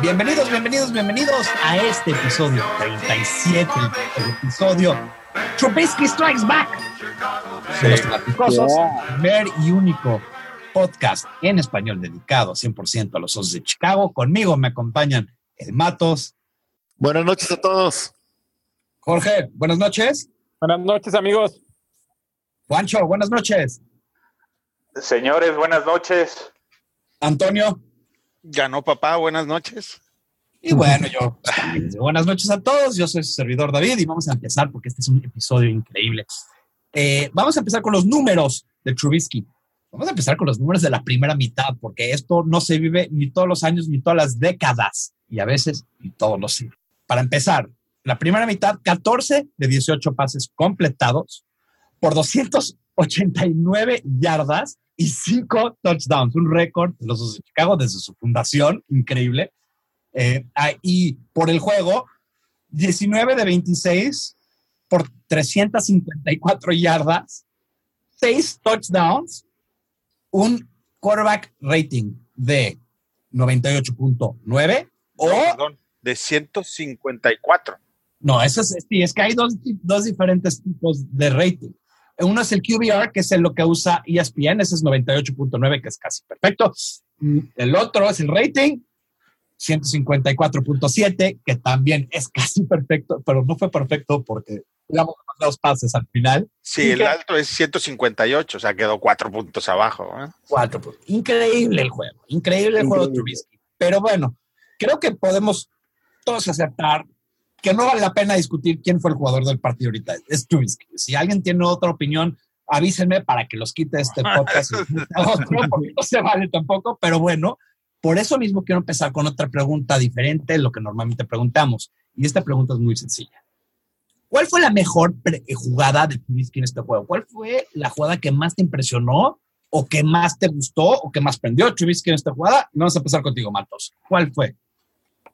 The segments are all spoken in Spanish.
Bienvenidos, bienvenidos, bienvenidos a este episodio 37, el episodio Trubisky Strikes Back. De los Platicosos, primer y único podcast en español dedicado 100% a los Osos de Chicago. Conmigo me acompañan el Matos. Buenas noches a todos. Jorge, buenas noches. Buenas noches, amigos. Juancho, buenas noches. Señores, buenas noches. Antonio. Ganó papá, buenas noches. Y bueno, yo pues, buenas noches a todos. Yo soy su servidor David y vamos a empezar porque este es un episodio increíble. Eh, vamos a empezar con los números de Trubisky. Vamos a empezar con los números de la primera mitad porque esto no se vive ni todos los años ni todas las décadas y a veces ni todos los siglos. Para empezar, la primera mitad, 14 de 18 pases completados por 289 yardas y 5 touchdowns, un récord de los de Chicago desde su fundación, increíble. Eh, ah, y por el juego, 19 de 26 por 354 yardas, 6 touchdowns, un quarterback rating de 98.9 o... Perdón, de 154. No, eso es, sí, es que hay dos, dos diferentes tipos de rating. Uno es el QBR, que es el, lo que usa ESPN, ese es 98.9, que es casi perfecto. Mm, El otro es el rating, 154.7, que también es casi perfecto, pero no fue perfecto porque digamos los pases al final. Sí, el alto es 158, o sea, quedó cuatro puntos abajo. ¿eh? Cuatro puntos. Increíble el juego, increíble el juego de Trubisky. Pero bueno, creo que podemos todos aceptar que no vale la pena discutir quién fue el jugador del partido ahorita. Es Trubisky. Si alguien tiene otra opinión, avísenme para que los quite este podcast. Otro, porque no se vale tampoco, pero bueno, por eso mismo quiero empezar con otra pregunta diferente de lo que normalmente preguntamos. Y esta pregunta es muy sencilla. ¿Cuál fue la mejor pre- jugada de Trubisky en este juego? ¿Cuál fue la jugada que más te impresionó o que más te gustó o que más prendió Trubisky en esta jugada? Vamos a empezar contigo, Matos. ¿Cuál fue?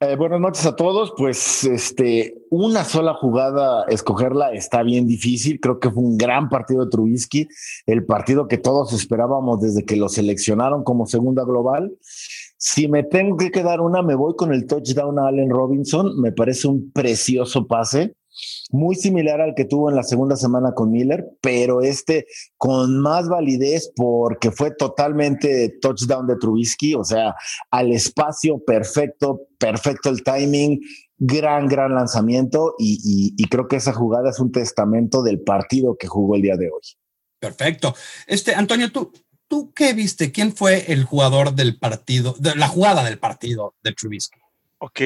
Eh, buenas noches a todos. Pues este, una sola jugada, escogerla está bien difícil. Creo que fue un gran partido de Trubisky, el partido que todos esperábamos desde que lo seleccionaron como segunda global. Si me tengo que quedar una, me voy con el touchdown a Allen Robinson. Me parece un precioso pase, muy similar al que tuvo en la segunda semana con Miller, pero este con más validez porque fue totalmente touchdown de Trubisky, o sea, al espacio perfecto, perfecto el timing, gran, gran lanzamiento y, y- y creo que esa jugada es un testamento del partido que jugó el día de hoy. Perfecto. Este, Antonio, ¿tú, ¿tú qué viste? ¿Quién fue el jugador del partido, de la jugada del partido de Trubisky? Ok,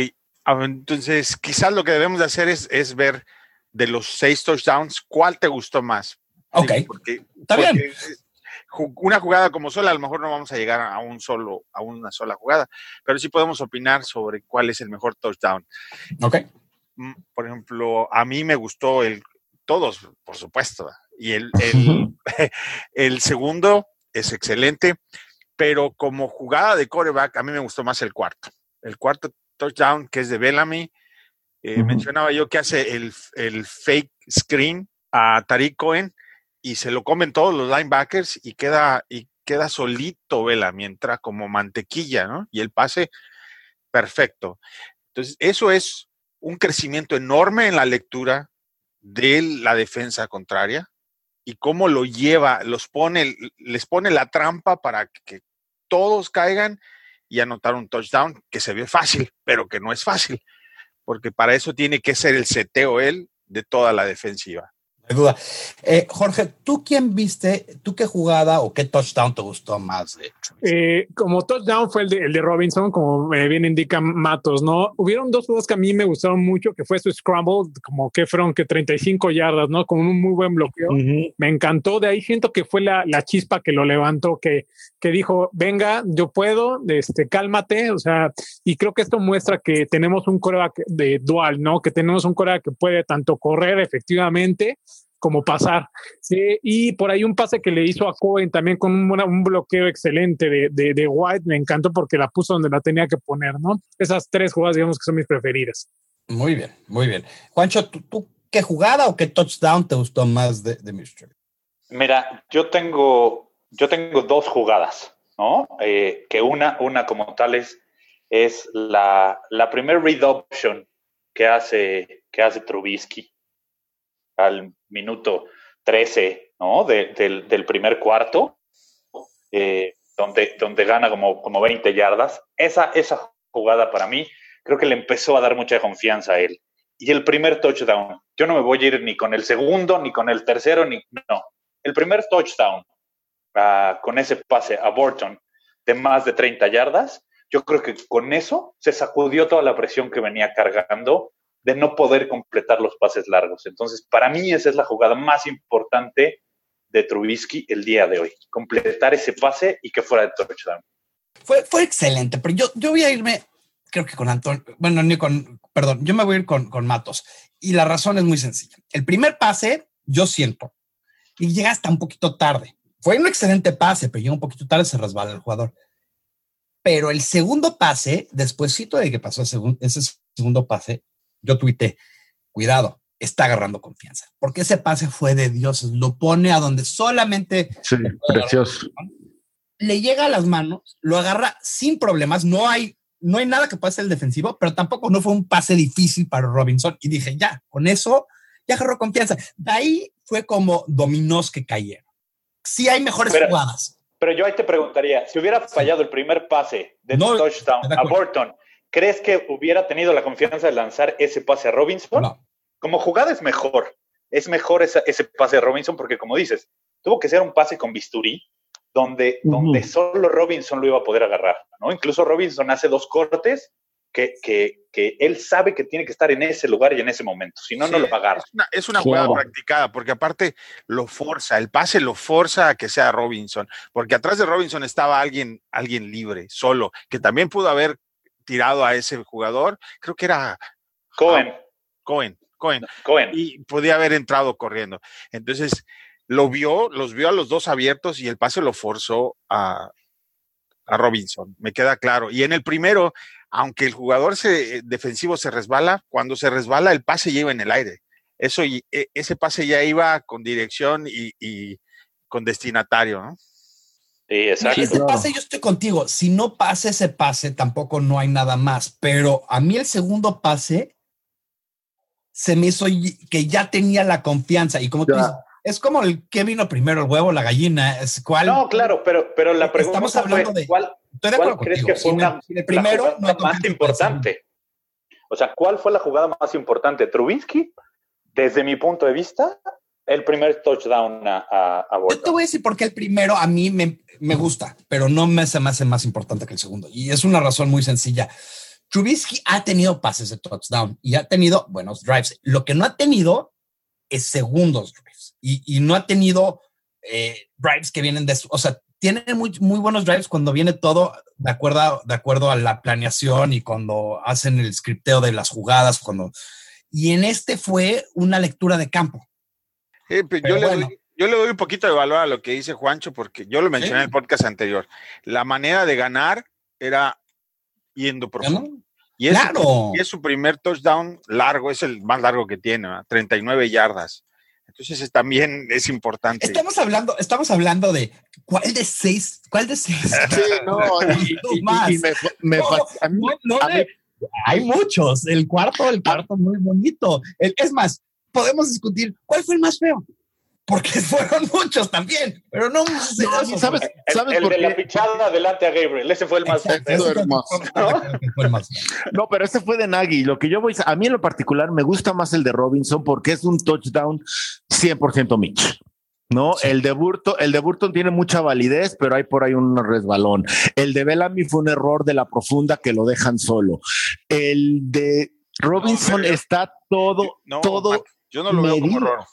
entonces quizás lo que debemos de hacer es, es ver de los seis touchdowns, ¿cuál te gustó más? Ok, porque, está bien. porque, Una jugada como sola, a lo mejor no vamos a llegar a un solo, a una sola jugada, pero sí podemos opinar sobre cuál es el mejor touchdown. Ok. Mm, por ejemplo, a mí me gustó el, todos, por supuesto, y el, el, el segundo es excelente, pero como jugada de coreback, a mí me gustó más el cuarto. El cuarto touchdown, que es de Bellamy, eh, mencionaba yo que hace el, el fake screen a Tariq Cohen y se lo comen todos los linebackers y queda, y queda solito Bellamy, entra como mantequilla, ¿no? Y el pase, perfecto. Entonces, eso es un crecimiento enorme en la lectura de la defensa contraria y cómo lo lleva, los pone, les pone la trampa para que todos caigan y anotar un touchdown que se ve fácil, pero que no es fácil, porque para eso tiene que ser el seteo él de toda la defensiva. Hay duda. Eh, Jorge, ¿tú quién viste? ¿Tú qué jugada o qué touchdown te gustó más? Eh, como touchdown fue el de, el de Robinson, como eh, bien indica Matos, ¿no? Hubieron dos juegos que a mí me gustaron mucho, que fue su scramble, como que fueron que 35 yardas, ¿no? Con un muy buen bloqueo. Me encantó, de ahí siento que fue la, la chispa que lo levantó, que, que dijo, venga, yo puedo, este, cálmate, o sea, y creo que esto muestra que tenemos un coreback de dual, ¿no? Que tenemos un coreback que puede tanto correr efectivamente como pasar. Y por ahí un pase que le hizo a Cohen también con un, un bloqueo excelente de, de, de, White, me encantó porque la puso donde la tenía que poner, ¿no? Esas tres jugadas, digamos que son mis preferidas. Muy bien, muy bien. Juancho, ¿tú, tú qué jugada o qué touchdown te gustó más de, de Mystery? Mira, yo tengo, yo tengo dos jugadas, ¿no? Eh, que una, una como tal es, es la, la primer read option que hace, que hace Trubisky al minuto 13 ¿no? De, del, del, primer cuarto, eh, donde, donde gana como, como 20 yardas. Esa, esa jugada para mí creo que le empezó a dar mucha confianza a él. Y el primer touchdown, yo no me voy a ir ni con el segundo, ni con el tercero, ni no. El primer touchdown uh, con ese pase a Burton de más de 30 yardas, yo creo que con eso se sacudió toda la presión que venía cargando de no poder completar los pases largos. Entonces, para mí esa es la jugada más importante de Trubisky el día de hoy, completar ese pase y que fuera de touchdown. Fue, fue excelente, pero yo, yo voy a irme, creo que con Antonio, bueno, ni con, perdón, yo me voy a ir con, con Matos. Y la razón es muy sencilla. El primer pase, yo siento, y llega hasta un poquito tarde. Fue un excelente pase, pero llega un poquito tarde, se resbala el jugador. Pero el segundo pase, despuésito de que pasó ese segundo pase, yo tuité, cuidado, está agarrando confianza, porque ese pase fue de dioses, lo pone a donde solamente... Sí, precioso. Le llega a las manos, lo agarra sin problemas, no hay, no hay nada que pase el defensivo, pero tampoco no fue un pase difícil para Robinson. Y dije, ya, con eso ya agarró confianza. De ahí fue como dominós que cayeron. Sí hay mejores pero, jugadas. Pero yo ahí te preguntaría, si hubiera fallado sí. el primer pase de no, touchdown a Burton, ¿crees que hubiera tenido la confianza de lanzar ese pase a Robinson? No. Como jugada es mejor. Es mejor esa, ese pase a Robinson porque, como dices, tuvo que ser un pase con bisturí donde, uh -huh. donde solo Robinson lo iba a poder agarrar. ¿no? Incluso Robinson hace dos cortes que, que, que, él sabe que tiene que estar en ese lugar y en ese momento. Si no, sí, no lo agarra. Es una, es una jugada claro. practicada porque, aparte, lo forza. El pase lo forza a que sea Robinson. Porque atrás de Robinson estaba alguien, alguien libre, solo, que también pudo haber tirado a ese jugador, creo que era Cohen. Ah, Cohen, Cohen. Cohen. Y podía haber entrado corriendo. Entonces, lo vio, los vio a los dos abiertos y el pase lo forzó a, a Robinson, me queda claro. Y en el primero, aunque el jugador se, defensivo se resbala, cuando se resbala el pase ya iba en el aire. Eso, y, ese pase ya iba con dirección y, y con destinatario, ¿no? Sí, exacto. Ese pase yo estoy contigo. Si no pasa ese pase, tampoco no hay nada más. Pero a mí el segundo pase se me hizo que ya tenía la confianza. Y como tú dices, es como el que vino primero, el huevo, la gallina. Es cuál. No, claro, pero, pero la pregunta Estamos hablando fue, de. ¿cuál, estoy de cuál acuerdo crees contigo. que fue una, el, primero, la no más importante? O sea, ¿cuál fue la jugada más importante? Trubisky, desde mi punto de vista, el primer touchdown a, a, a Yo te voy a decir por qué el primero a mí me, me gusta, pero no me se me hace más importante que el segundo. Y es una razón muy sencilla. Trubisky ha tenido pases de touchdown y ha tenido buenos drives. Lo que no ha tenido es segundos drives y, y no ha tenido eh, drives que vienen de, o sea, tiene muy, muy buenos drives cuando viene todo de acuerdo, de acuerdo a la planeación y cuando hacen el scripteo de las jugadas, cuando, y en este fue una lectura de campo. Eh, yo, le bueno. doy, yo, le doy, un poquito de valor a lo que dice Juancho, porque yo lo mencioné ¿Sí? en el podcast anterior. La manera de ganar era yendo profundo. Y es, claro. y es su primer touchdown largo, es el más largo que tiene, ¿no? 39 yardas. Entonces también es importante. Estamos hablando, estamos hablando de cuál de seis, cuál de seis. Sí, no, y, y, más. y me, me, no, a mí, no, a mí, hay muchos. El cuarto, el cuarto muy bonito. El, es más, podemos discutir cuál fue el más feo. Porque fueron muchos también, pero no, no ¿sabes, ¿sabes el, el por de qué? la pichada adelante a Gabriel, ese fue el más Exacto, feo. ¿no? no, pero ese fue de Nagy. Lo que yo voy a mí en lo particular me gusta más el de Robinson porque es un touchdown 100% Mitch. ¿no? Sí. El, de Burton, el de Burton tiene mucha validez, pero hay por ahí un resbalón. El de Bellamy fue un error de la profunda que lo dejan solo. El de Robinson no, está todo, no, todo. Yo no lo medido. veo como error.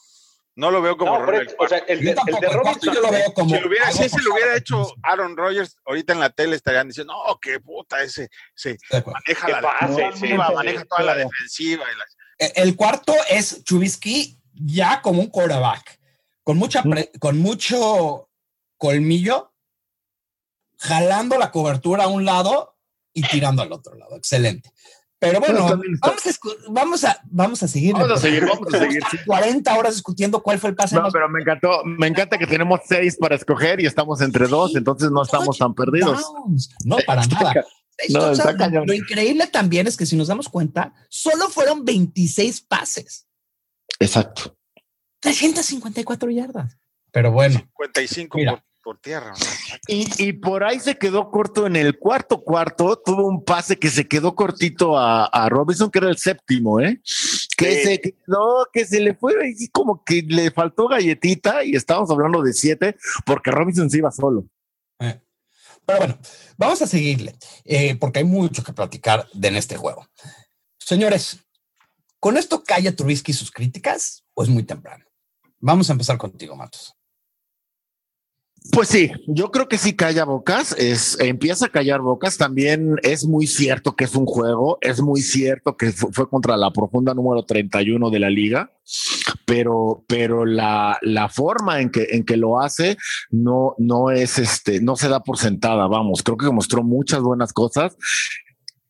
No lo veo como no, pero, o sea, el, de, el de Robinson yo lo veo como si, lo hubiera, si se lo hubiera hecho Aaron Rodgers ahorita en la tele estarían diciendo no qué puta ese se maneja la pase, defensiva, sí, maneja sí, toda sí, la defensiva y las... el cuarto es Trubisky ya como un quarterback, con, mucha con mucho colmillo, jalando la cobertura a un lado y tirando al otro lado. Excelente. Pero bueno, vamos a, vamos a, seguir. Vamos a seguir, vamos a seguir. 40 horas discutiendo cuál fue el pase. No, pero me encantó, me encanta que tenemos seis para escoger y estamos entre dos, entonces no estamos tan perdidos. No, para nada. lo increíble también es que si nos damos cuenta, solo fueron 26 pases. Exacto. 354 yardas. Pero bueno. 55 por, tierra. Y, por ahí se quedó corto en el cuarto cuarto. Tuvo un pase que se quedó cortito a, Robinson, que era el séptimo, ¿eh? Que se quedó, que se le fue y como que le faltó galletita y estábamos hablando de siete porque Robinson se iba solo. Eh. Pero bueno, vamos a seguirle, eh, porque hay mucho que platicar de en este juego. Señores, ¿con esto calla Trubisky sus críticas o es muy temprano? Vamos a empezar contigo, Matos. Pues sí, yo creo que sí calla bocas, es, empieza a callar bocas. También es muy cierto que es un juego, es muy cierto que fue, contra la profunda número 31 de la liga, pero, pero la, la forma en que, en que lo hace no, no es este, no se da por sentada. Vamos, creo que mostró muchas buenas cosas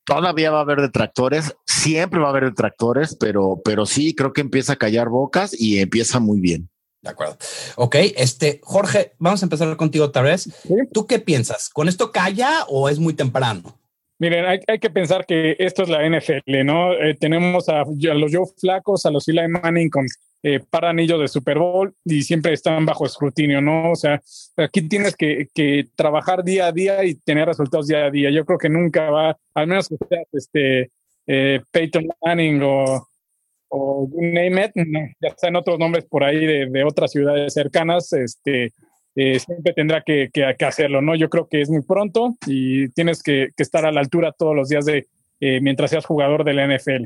todavía va a haber detractores, siempre va a haber detractores, pero, pero sí creo que empieza a callar bocas y empieza muy bien. De acuerdo. Ok, este, Jorge, vamos a empezar contigo otra vez. ¿Tú qué piensas? ¿Con esto calla o es muy temprano? Miren, hay, que pensar que esto es la NFL, ¿no? Eh, tenemos a, los Joe Flacos, a los Eli Manning con eh, anillo de Super Bowl y siempre están bajo escrutinio, ¿no? O sea, aquí tienes que, que, trabajar día a día y tener resultados día a día. Yo creo que nunca va, al menos que seas este, eh, Peyton Manning o, o name it, ya están otros nombres por ahí de, de otras ciudades cercanas, este, eh, siempre tendrá que, que, hacerlo, ¿no? Yo creo que es muy pronto y tienes que, que estar a la altura todos los días de eh, mientras seas jugador de la NFL.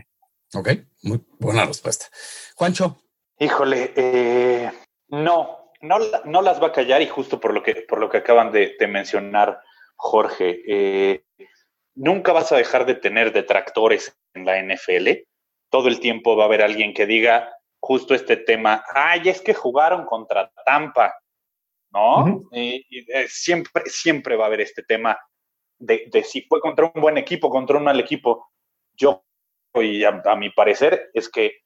Ok, muy buena respuesta. Juancho. Híjole, eh, no, no, no las va a callar y justo por lo que, por lo que acaban de, de mencionar, Jorge, nunca vas a dejar de tener detractores en la NFL todo el tiempo va a haber alguien que diga justo este tema, ay, es que jugaron contra Tampa, ¿no? y, eh, siempre, siempre va a haber este tema de, si fue contra un buen equipo, contra un mal equipo. Yo, y a, mi parecer, es que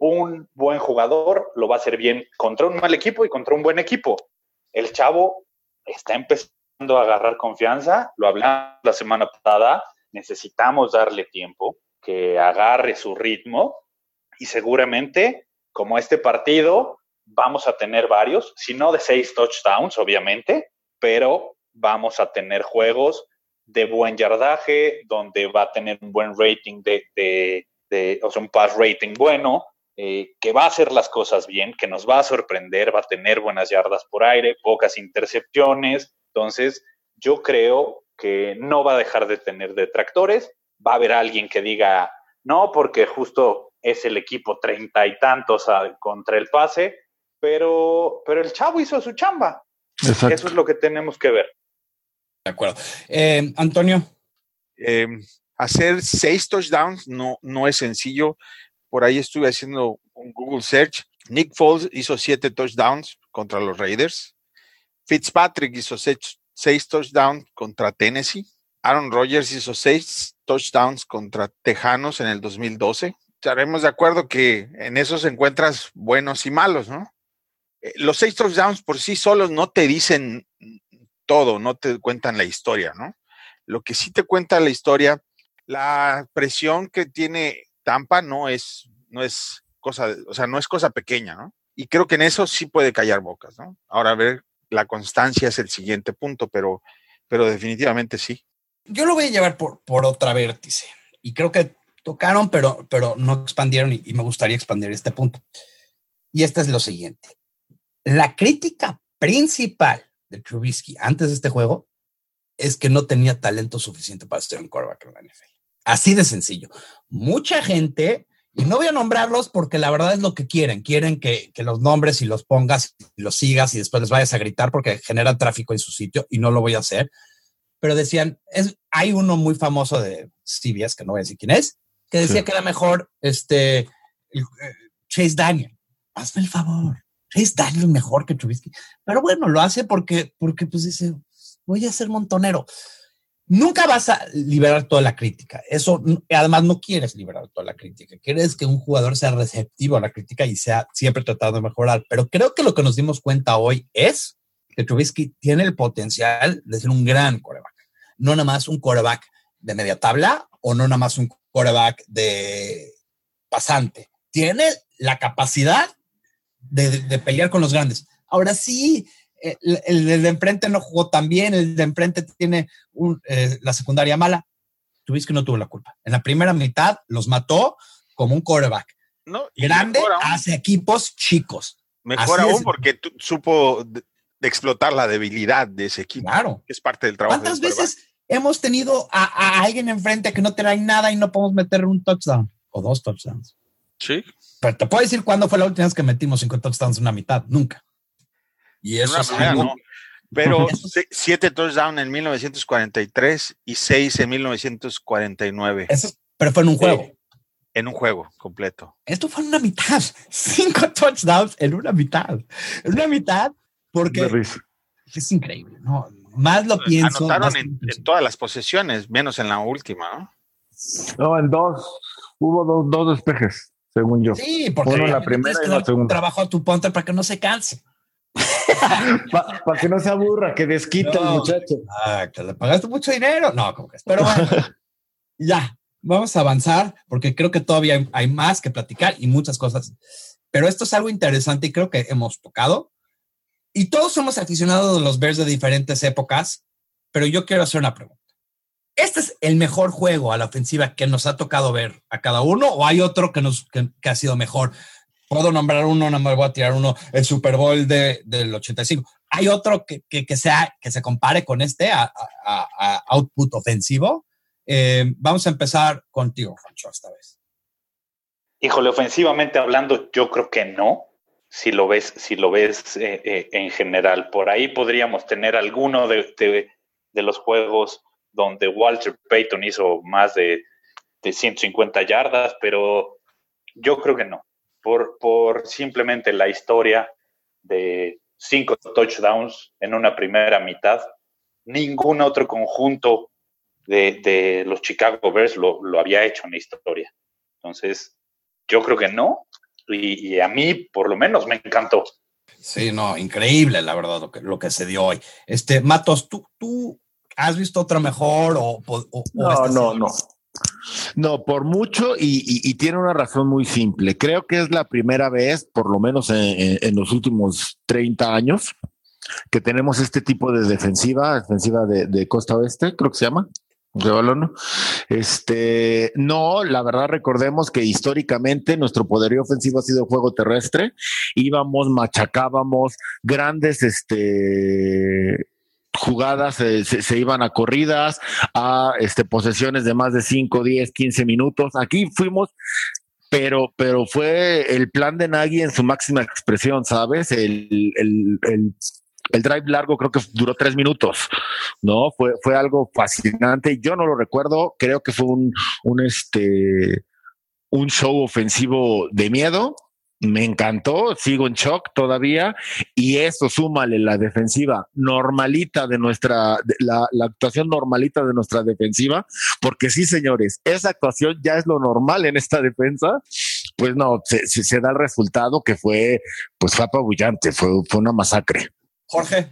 un buen jugador lo va a hacer bien contra un mal equipo y contra un buen equipo. El chavo está empezando a agarrar confianza, lo hablamos la semana pasada, necesitamos darle tiempo que agarre su ritmo y seguramente, como este partido, vamos a tener varios, si no de seis touchdowns, obviamente, pero vamos a tener juegos de buen yardaje, donde va a tener un buen rating de, o sea, un pass rating bueno, eh, que va a hacer las cosas bien, que nos va a sorprender, va a tener buenas yardas por aire, pocas intercepciones. Entonces, yo creo que no va a dejar de tener detractores, va a haber alguien que diga, no, porque justo es el equipo treinta y tantos contra el pase, pero, pero el chavo hizo su chamba. Eso es lo que tenemos que ver. De acuerdo. Eh, Antonio. Em, hacer seis touchdowns no, no es sencillo. Por ahí estuve haciendo un Google search. Nick Foles hizo siete touchdowns contra los Raiders. Fitzpatrick hizo seis, seis touchdowns contra Tennessee. Aaron Rodgers hizo seis touchdowns contra Tejanos en el 2012. Estaremos de acuerdo que en esos encuentras buenos y malos, ¿no? Eh, los seis touchdowns por sí solos no te dicen todo, no te cuentan la historia, ¿no? Lo que sí te cuenta la historia, la presión que tiene Tampa no es, no es cosa, o sea, no es cosa pequeña, ¿no? Y creo que en eso sí puede callar bocas, ¿no? Ahora a ver, la constancia es el siguiente punto, pero, pero definitivamente sí yo lo voy a llevar por, por otra vértice y creo que tocaron, pero, pero no expandieron y, me gustaría expandir este punto. Y este es lo siguiente. La crítica principal de Trubisky antes de este juego es que no tenía talento suficiente para ser un quarterback en la NFL. Así de sencillo. Mucha gente, y no voy a nombrarlos porque la verdad es lo que quieren. Quieren que, que los nombres y los pongas y los sigas y después les vayas a gritar porque generan tráfico en su sitio y no lo voy a hacer pero decían, es, hay uno muy famoso de CBS, que no voy a decir quién es, que decía que era mejor este, eh, Chase Daniel. hazme el favor. Es Daniel mejor que Trubisky. Pero bueno, lo hace porque, porque pues dice, voy a ser montonero. Nunca vas a liberar toda la crítica. Eso, además, no quieres liberar toda la crítica. Quieres que un jugador sea receptivo a la crítica y sea siempre tratado de mejorar. Pero creo que lo que nos dimos cuenta hoy es que Trubisky tiene el potencial de ser un gran coreback. No nada más un coreback de media tabla o no nada más un coreback de pasante. Tiene la capacidad de, pelear con los grandes. Ahora sí, eh, el, de enfrente no jugó tan bien, el de enfrente tiene eh, la secundaria mala. Tuviste que no tuvo la culpa. En la primera mitad los mató como un quarterback. No, Grande hace equipos chicos. Mejor aún porque supo explotar la debilidad de ese equipo. Claro. Que es parte del trabajo. ¿Cuántas veces hemos tenido a, a, alguien enfrente que no trae nada y no podemos meter un touchdown o dos touchdowns? Sí. Pero te puedo decir cuándo fue la última vez que metimos cinco touchdowns en una mitad. Nunca. Y eso es algo, Pero siete touchdowns en 1943 y seis en 1949. Eso, pero fue en un juego. en un juego completo. Esto fue en una mitad. Cinco touchdowns en una mitad. En una mitad, porque es increíble. No, más lo pienso. Anotaron en, todas las posesiones, menos en la última, ¿no? No, en dos. Hubo dos, dos despejes, según yo. Sí, porque la primera y la segunda. Trabajo a tu punter para que no se canse. Para que no se aburra, que desquita el muchacho. Ah, que le pagaste mucho dinero. No, como que Pero bueno, ya, vamos a avanzar porque creo que todavía hay, más que platicar y muchas cosas. Pero esto es algo interesante y creo que hemos tocado. Y todos somos aficionados de los Bears de diferentes épocas, pero yo quiero hacer una pregunta. ¿Este es el mejor juego a la ofensiva que nos ha tocado ver a cada uno o hay otro que, nos, que ha sido mejor? puedo nombrar uno, no me voy a tirar uno, el Super Bowl de, del 85. ¿Hay otro que, que, sea, que se compare con este a, output ofensivo? Eh, vamos a empezar contigo, Rancho, esta vez. Híjole, ofensivamente hablando, yo creo que no. Si lo ves, si lo ves eh, eh, en general, por ahí podríamos tener alguno de, de, los juegos donde Walter Payton hizo más de, de 150 yardas, pero yo creo que no por, simplemente la historia de cinco touchdowns en una primera mitad. Ningún otro conjunto de, los Chicago Bears lo, había hecho en la historia. Entonces, yo creo que no. Y, a mí, por lo menos, me encantó. Sí, no, increíble, la verdad, lo que, lo que se dio hoy. Este, Matos, ¿tú, tú has visto otra mejor o, no, no, no. No, por mucho y, tiene una razón muy simple. Creo que es la primera vez, por lo menos en, los últimos 30 años, que tenemos este tipo de defensiva, defensiva de, costa oeste, creo que se llama. ¿No? Este, no, la verdad recordemos que históricamente nuestro poderío ofensivo ha sido juego terrestre, íbamos, machacábamos grandes, este, jugadas se, iban a corridas, a este, posesiones de más de 5, 10, 15 minutos. Aquí fuimos, pero, pero fue el plan de Nagy en su máxima expresión, ¿sabes? El, el, el, el drive largo creo que duró tres minutos, ¿no? Fue, fue algo fascinante. Yo no lo recuerdo, creo que fue un, un, este, un show ofensivo de miedo me encantó, sigo en shock todavía y eso súmale la defensiva normalita de nuestra, la, actuación normalita de nuestra defensiva, porque sí, señores, esa actuación ya es lo normal en esta defensa, pues no, se, se, da el resultado que fue, pues fue apabullante, fue, fue una masacre. Jorge.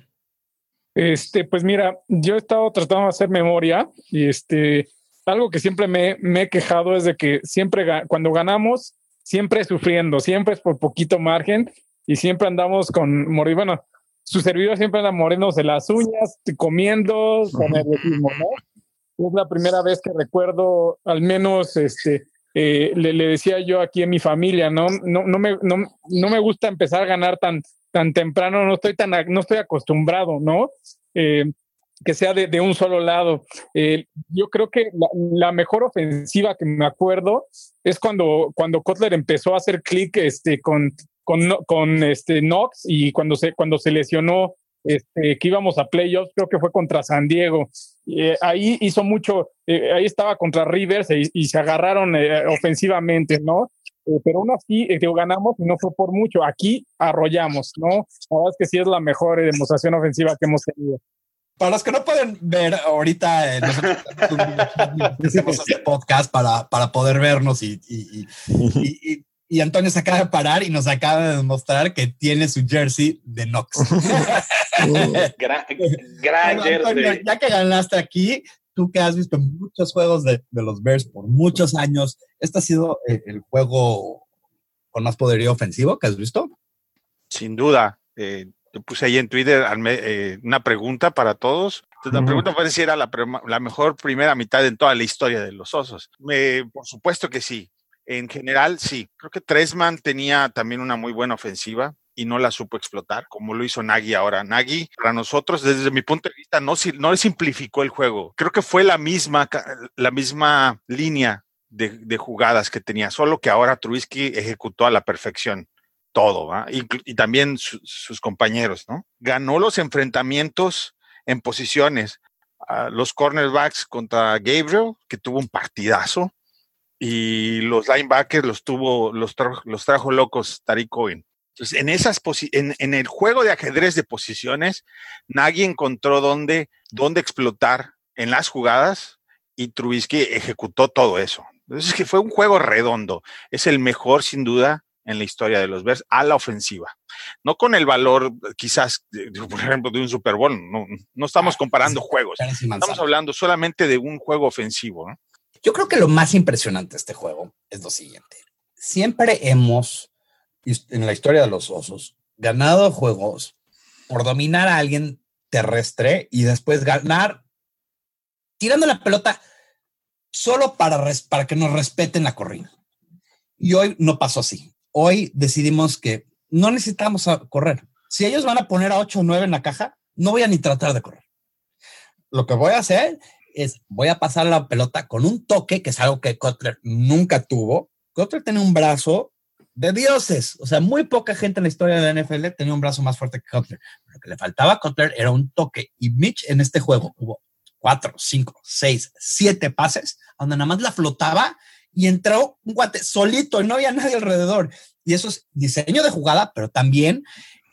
Este, pues mira, yo he estado tratando de hacer memoria y este, algo que siempre me, he quejado es de que siempre cuando ganamos siempre sufriendo, siempre es por poquito margen y siempre andamos con morir. Bueno, su servidor siempre anda moriéndose las uñas, comiendo, con nerviosismo, ¿no? Es la primera vez que recuerdo, al menos, este, eh, le, decía yo aquí a mi familia, ¿no? No, no, me, no, no me gusta empezar a ganar tan, tan temprano, no estoy tan, no estoy acostumbrado, ¿no? Eh, que sea de, un solo lado. Eh, yo creo que la, mejor ofensiva que me acuerdo es cuando, cuando Kotler empezó a hacer clic este, con, con, este, Knox y cuando se, cuando se lesionó este, que íbamos a playoffs, creo que fue contra San Diego. Eh, ahí hizo mucho, ahí estaba contra Rivers y, se agarraron ofensivamente, ¿no? Eh, pero aún así, eh, digo, ganamos y no fue por mucho. Aquí arrollamos, ¿no? La verdad es que sí es la mejor demostración ofensiva que hemos tenido. Para los que no pueden ver ahorita, eh, nosotros hacemos este podcast para, para poder vernos y, y, y, y, Antonio se acaba de parar y nos acaba de demostrar que tiene su jersey de Knox. gran, gran jersey. ya que ganaste aquí, tú que has visto muchos juegos de, de los Bears por muchos años, ¿este ha sido el, el, juego con más poderío ofensivo que has visto? Sin duda. Eh, yo puse ahí en Twitter eh, una pregunta para todos. Entonces, la pregunta fue si era la, la, mejor primera mitad en toda la historia de los osos. Por supuesto que sí. En general, sí. Creo que Tresman tenía también una muy buena ofensiva y no la supo explotar, como lo hizo Nagy ahora. Nagy, para nosotros, desde mi punto de vista, no, no le simplificó el juego. Creo que fue la misma, la misma línea de, jugadas que tenía, solo que ahora Trubisky ejecutó a la perfección todo, y, y, también su, sus compañeros, ¿no? Ganó los enfrentamientos en posiciones. Uh, los cornerbacks contra Gabriel, que tuvo un partidazo, y los linebackers los tuvo, los, los trajo locos Tariq Cohen. Entonces, en, esas en, en, el juego de ajedrez de posiciones, Nagy encontró dónde, dónde explotar en las jugadas y Trubisky ejecutó todo eso. Entonces, que fue un juego redondo. Es el mejor, sin duda, en la historia de los Bears a la ofensiva. No con el valor, quizás, de, por ejemplo, de un Super Bowl. No, no estamos ah, comparando sí, juegos. Estamos hablando solamente de un juego ofensivo. ¿no? Yo creo que lo más impresionante de este juego es lo siguiente. Siempre hemos en la historia de los osos, ganado juegos por dominar a alguien terrestre y después ganar tirando la pelota solo para, para que nos respeten la corrida. Y hoy no pasó así. Hoy decidimos que no necesitamos correr. Si ellos van a poner a 8 o 9 en la caja, no voy a ni tratar de correr. Lo que voy a hacer es, voy a pasar la pelota con un toque, que es algo que Kotler nunca tuvo. Kotler tiene un brazo de dioses. O sea, muy poca gente en la historia de la NFL tenía un brazo más fuerte que Cutler. Lo que le faltaba a Cutler era un toque. Y Mitch en este juego hubo cuatro, cinco, seis, siete pases, donde nada más la flotaba y entró un guante solito y no había nadie alrededor. Y eso es diseño de jugada, pero también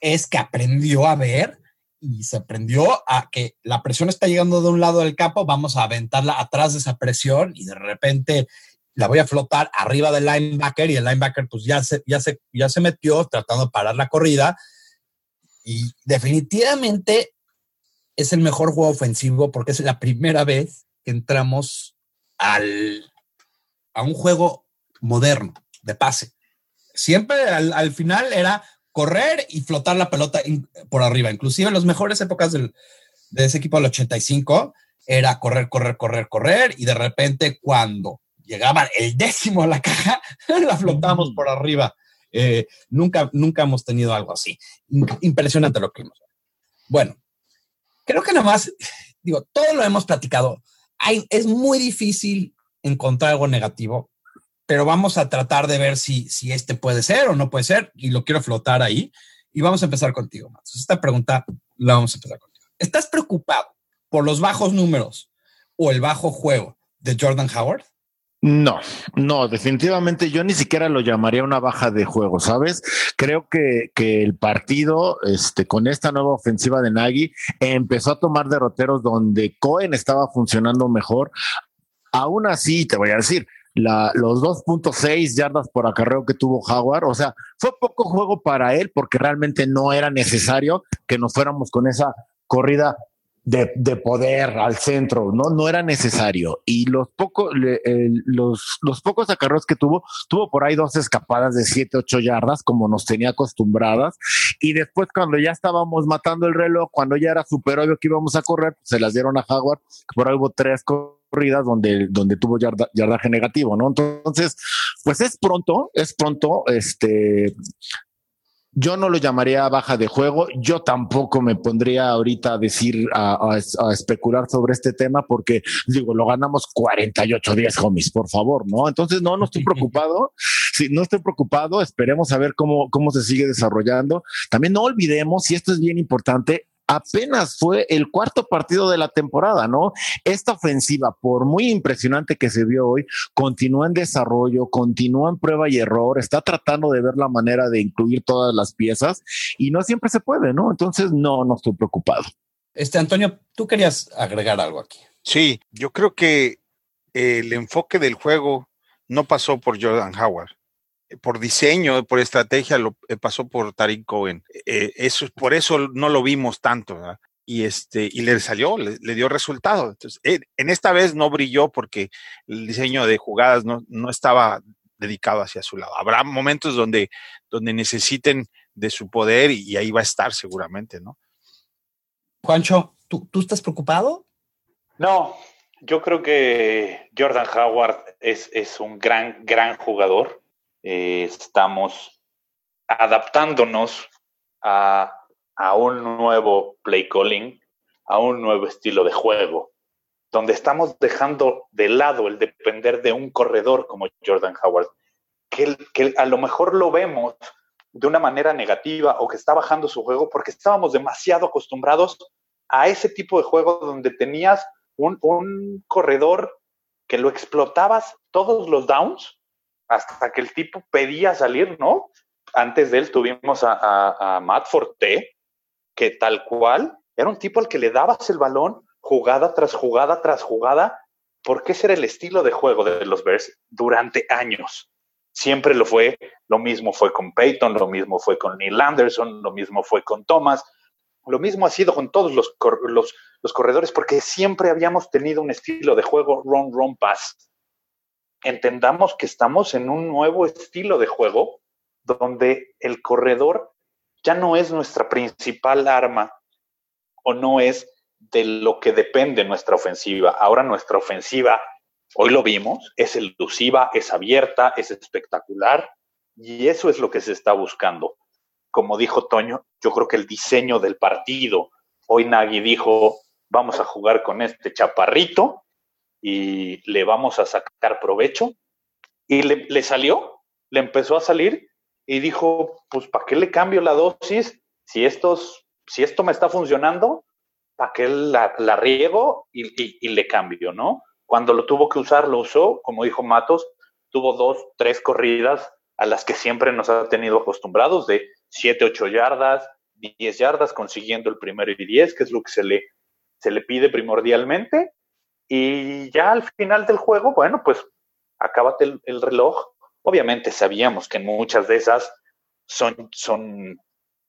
es que aprendió a ver y se aprendió a que la presión está llegando de un lado del campo, vamos a aventarla atrás de esa presión y de repente la voy a flotar arriba del linebacker y el linebacker pues ya se, ya se, ya se metió tratando de parar la corrida. Y definitivamente es el mejor juego ofensivo porque es la primera vez que entramos al, a un juego moderno de pase. Siempre al, al final era correr y flotar la pelota por arriba. Inclusive en las mejores épocas del, de ese equipo del 85 era correr, correr, correr, correr y de repente cuando llegaba el décimo a la caja, la flotamos por arriba. Eh, nunca, nunca hemos tenido algo así. Impresionante lo que hemos. Bueno, creo que nada más, digo, todo lo hemos platicado. Hay, es muy difícil encontrar algo negativo, pero vamos a tratar de ver si, si este puede ser o no puede ser, y lo quiero flotar ahí. Y vamos a empezar contigo, Matos. Esta pregunta la vamos a empezar contigo. ¿Estás preocupado por los bajos números o el bajo juego de Jordan Howard? No, no, definitivamente yo ni siquiera lo llamaría una baja de juego, ¿sabes? Creo que, que el partido, este, con esta nueva ofensiva de Nagy, empezó a tomar derroteros donde Cohen estaba funcionando mejor. Aún así, te voy a decir, la, los 2.6 yardas por acarreo que tuvo Howard, o sea, fue poco juego para él porque realmente no era necesario que nos fuéramos con esa corrida de, de, poder al centro, ¿no? No era necesario. Y los pocos, los, los pocos acarreos que tuvo, tuvo por ahí dos escapadas de 7, 8 yardas, como nos tenía acostumbradas. Y después, cuando ya estábamos matando el reloj, cuando ya era súper obvio que íbamos a correr, pues se las dieron a Howard, por ahí hubo tres corridas donde, donde tuvo yarda, yardaje negativo, ¿no? Entonces, pues es pronto, es pronto, este, yo no lo llamaría baja de juego. Yo tampoco me pondría ahorita a decir, a, a, a, especular sobre este tema porque digo, lo ganamos 48 días, homies, por favor, ¿no? Entonces, no, no estoy preocupado. Sí, no estoy preocupado. Esperemos a ver cómo, cómo se sigue desarrollando. También no olvidemos, y esto es bien importante, apenas fue el cuarto partido de la temporada, ¿no? Esta ofensiva, por muy impresionante que se vio hoy, continúa en desarrollo, continúa en prueba y error, está tratando de ver la manera de incluir todas las piezas y no siempre se puede, ¿no? Entonces, no, no estoy preocupado. Este, Antonio, tú querías agregar algo aquí. Sí, yo creo que el enfoque del juego no pasó por Jordan Howard por diseño, por estrategia, lo eh, pasó por Tariq Cohen. Eh, eso, por eso no lo vimos tanto. Y, este, y le salió, le, dio resultado. Entonces, eh, en esta vez no brilló porque el diseño de jugadas no, no estaba dedicado hacia su lado. Habrá momentos donde, donde necesiten de su poder y, ahí va a estar seguramente, ¿no? Juancho, ¿tú, ¿tú estás preocupado? No, yo creo que Jordan Howard es, es un gran, gran jugador eh, estamos adaptándonos a, un nuevo play calling, a un nuevo estilo de juego, donde estamos dejando de lado el depender de un corredor como Jordan Howard, que, que a lo mejor lo vemos de una manera negativa o que está bajando su juego porque estábamos demasiado acostumbrados a ese tipo de juego donde tenías un, un corredor que lo explotabas todos los downs hasta que el tipo pedía salir, ¿no? Antes de él tuvimos a, Matt Forte, que tal cual era un tipo al que le dabas el balón jugada tras jugada tras jugada, porque ese era el estilo de juego de los Bears durante años. Siempre lo fue, lo mismo fue con Peyton, lo mismo fue con Neil Anderson, lo mismo fue con Thomas, lo mismo ha sido con todos los, los, corredores, porque siempre habíamos tenido un estilo de juego run, run, pass entendamos que estamos en un nuevo estilo de juego donde el corredor ya no es nuestra principal arma o no es de lo que depende nuestra ofensiva. Ahora nuestra ofensiva, hoy lo vimos, es elusiva, es abierta, es espectacular y eso es lo que se está buscando. Como dijo Toño, yo creo que el diseño del partido, hoy Nagy dijo, vamos a jugar con este chaparrito y le vamos a sacar provecho. Y le, salió, le empezó a salir y dijo, pues ¿para qué le cambio la dosis si, estos, si esto me está funcionando? ¿Para qué la, la riego y, y, le cambio, no? Cuando lo tuvo que usar, lo usó, como dijo Matos, tuvo dos, tres corridas a las que siempre nos ha tenido acostumbrados, de 7, 8 yardas, 10 yardas, consiguiendo el primero y 10, que es lo que se le, se le pide primordialmente, y ya al final del juego, bueno, pues acábate el, reloj. Obviamente sabíamos que muchas de esas son, son,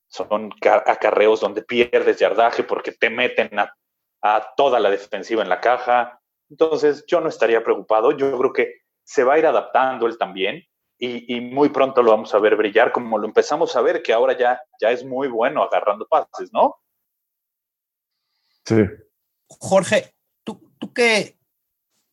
son acarreos donde pierdes yardaje porque te meten a, toda la defensiva en la caja. Entonces yo no estaría preocupado. Yo creo que se va a ir adaptando él también y, muy pronto lo vamos a ver brillar como lo empezamos a ver, que ahora ya, ya es muy bueno agarrando pases, ¿no? Sí. Jorge, ¿tú qué?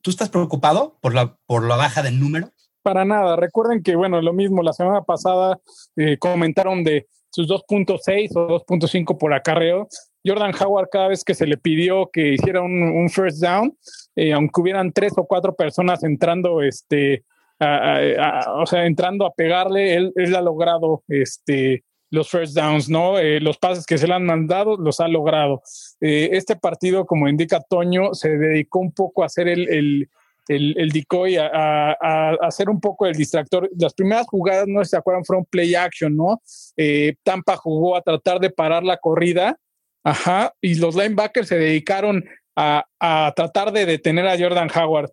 ¿Tú estás preocupado por la, por la baja del número? Para nada. Recuerden que, bueno, lo mismo, la semana pasada eh, comentaron de sus 2.6 o 2.5 por acarreo. Jordan Howard, cada vez que se le pidió que hiciera un, first down, eh, aunque hubieran tres o cuatro personas entrando, este, o sea, entrando a pegarle, él, él ha logrado este, los first downs, ¿no? Eh, los pases que se le han mandado los ha logrado. Eh, este partido, como indica Toño, se dedicó un poco a hacer el, el, el, decoy, a, hacer un poco el distractor. Las primeras jugadas, no se acuerdan, fueron play action, ¿no? Eh, Tampa jugó a tratar de parar la corrida, ajá, y los linebackers se dedicaron a, a tratar de detener a Jordan Howard.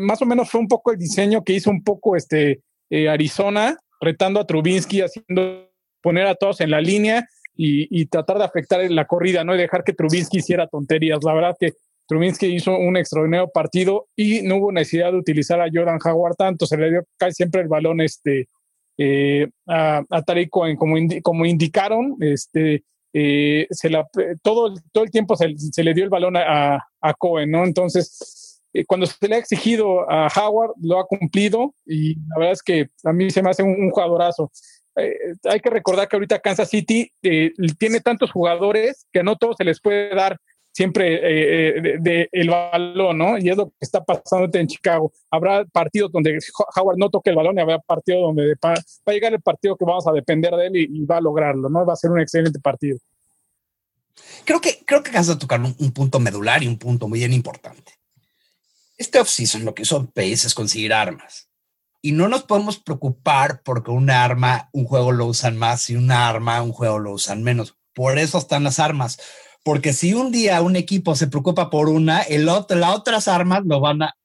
más o menos fue un poco el diseño que hizo un poco este Arizona, retando a Trubinsky, haciendo poner a todos en la línea y, tratar de afectar la corrida, ¿no? Y dejar que Trubinsky hiciera tonterías. La verdad que Trubinsky hizo un extraordinario partido y no hubo necesidad de utilizar a Jordan Howard tanto, se le dio casi siempre el balón este, eh, a, a Tariq Cohen, como, indicaron, este, eh, se la, todo, todo el tiempo se, se, le dio el balón a, a Cohen, ¿no? Entonces, eh, cuando se le ha exigido a Howard, lo ha cumplido y la verdad es que a mí se me hace un, jugadorazo. Eh, hay que recordar que ahorita Kansas City eh, tiene tantos jugadores que no todos se les puede dar siempre de, el balón, ¿no? Y es lo que está pasando en Chicago. Habrá partidos donde Howard no toque el balón y habrá partidos donde va, a llegar el partido que vamos a depender de él y, va a lograrlo, ¿no? Va a ser un excelente partido. Creo que, creo que acabas de tocar un, un punto medular y un punto muy bien importante. Este off-season lo que hizo Pace es conseguir armas. Y no nos podemos preocupar porque un arma, un juego lo usan más y un arma, un juego lo usan menos. Por eso están las armas. Porque si un día un equipo se preocupa por una, el otro, las otras armas lo van a,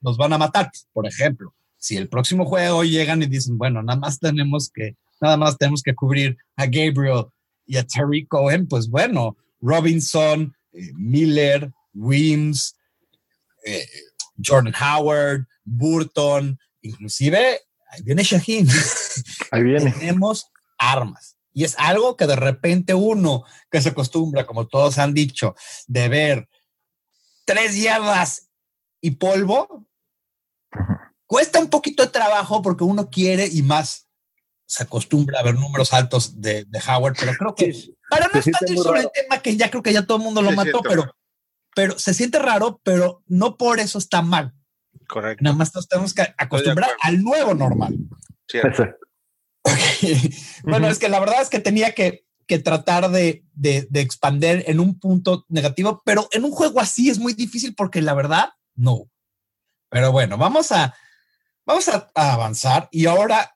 los van a matar. Por ejemplo, si el próximo juego llegan y dicen, bueno, nada más tenemos que, nada más tenemos que cubrir a Gabriel y a Terry Cohen, pues bueno, Robinson, eh, Miller, Wims, eh, Jordan Howard, Burton, inclusive ahí viene Shaheen. Ahí viene. Tenemos armas. Y es algo que de repente uno que se acostumbra, como todos han dicho, de ver tres yardas y polvo, cuesta un poquito de trabajo porque uno quiere y más se acostumbra a ver números altos de, de Howard, pero creo que Sí, para no expandir sobre el tema que ya creo que ya todo el mundo lo mató, pero. Pero se siente raro, pero no por eso está mal. Correcto. Nada más nos tenemos que acostumbrar al nuevo normal. cierto. Bueno, Ujú. es que la verdad es que tenía que, que tratar de, de, de expander en un punto negativo, pero en un juego así es muy difícil porque la verdad, no. Pero bueno, vamos a, vamos a, a avanzar y ahora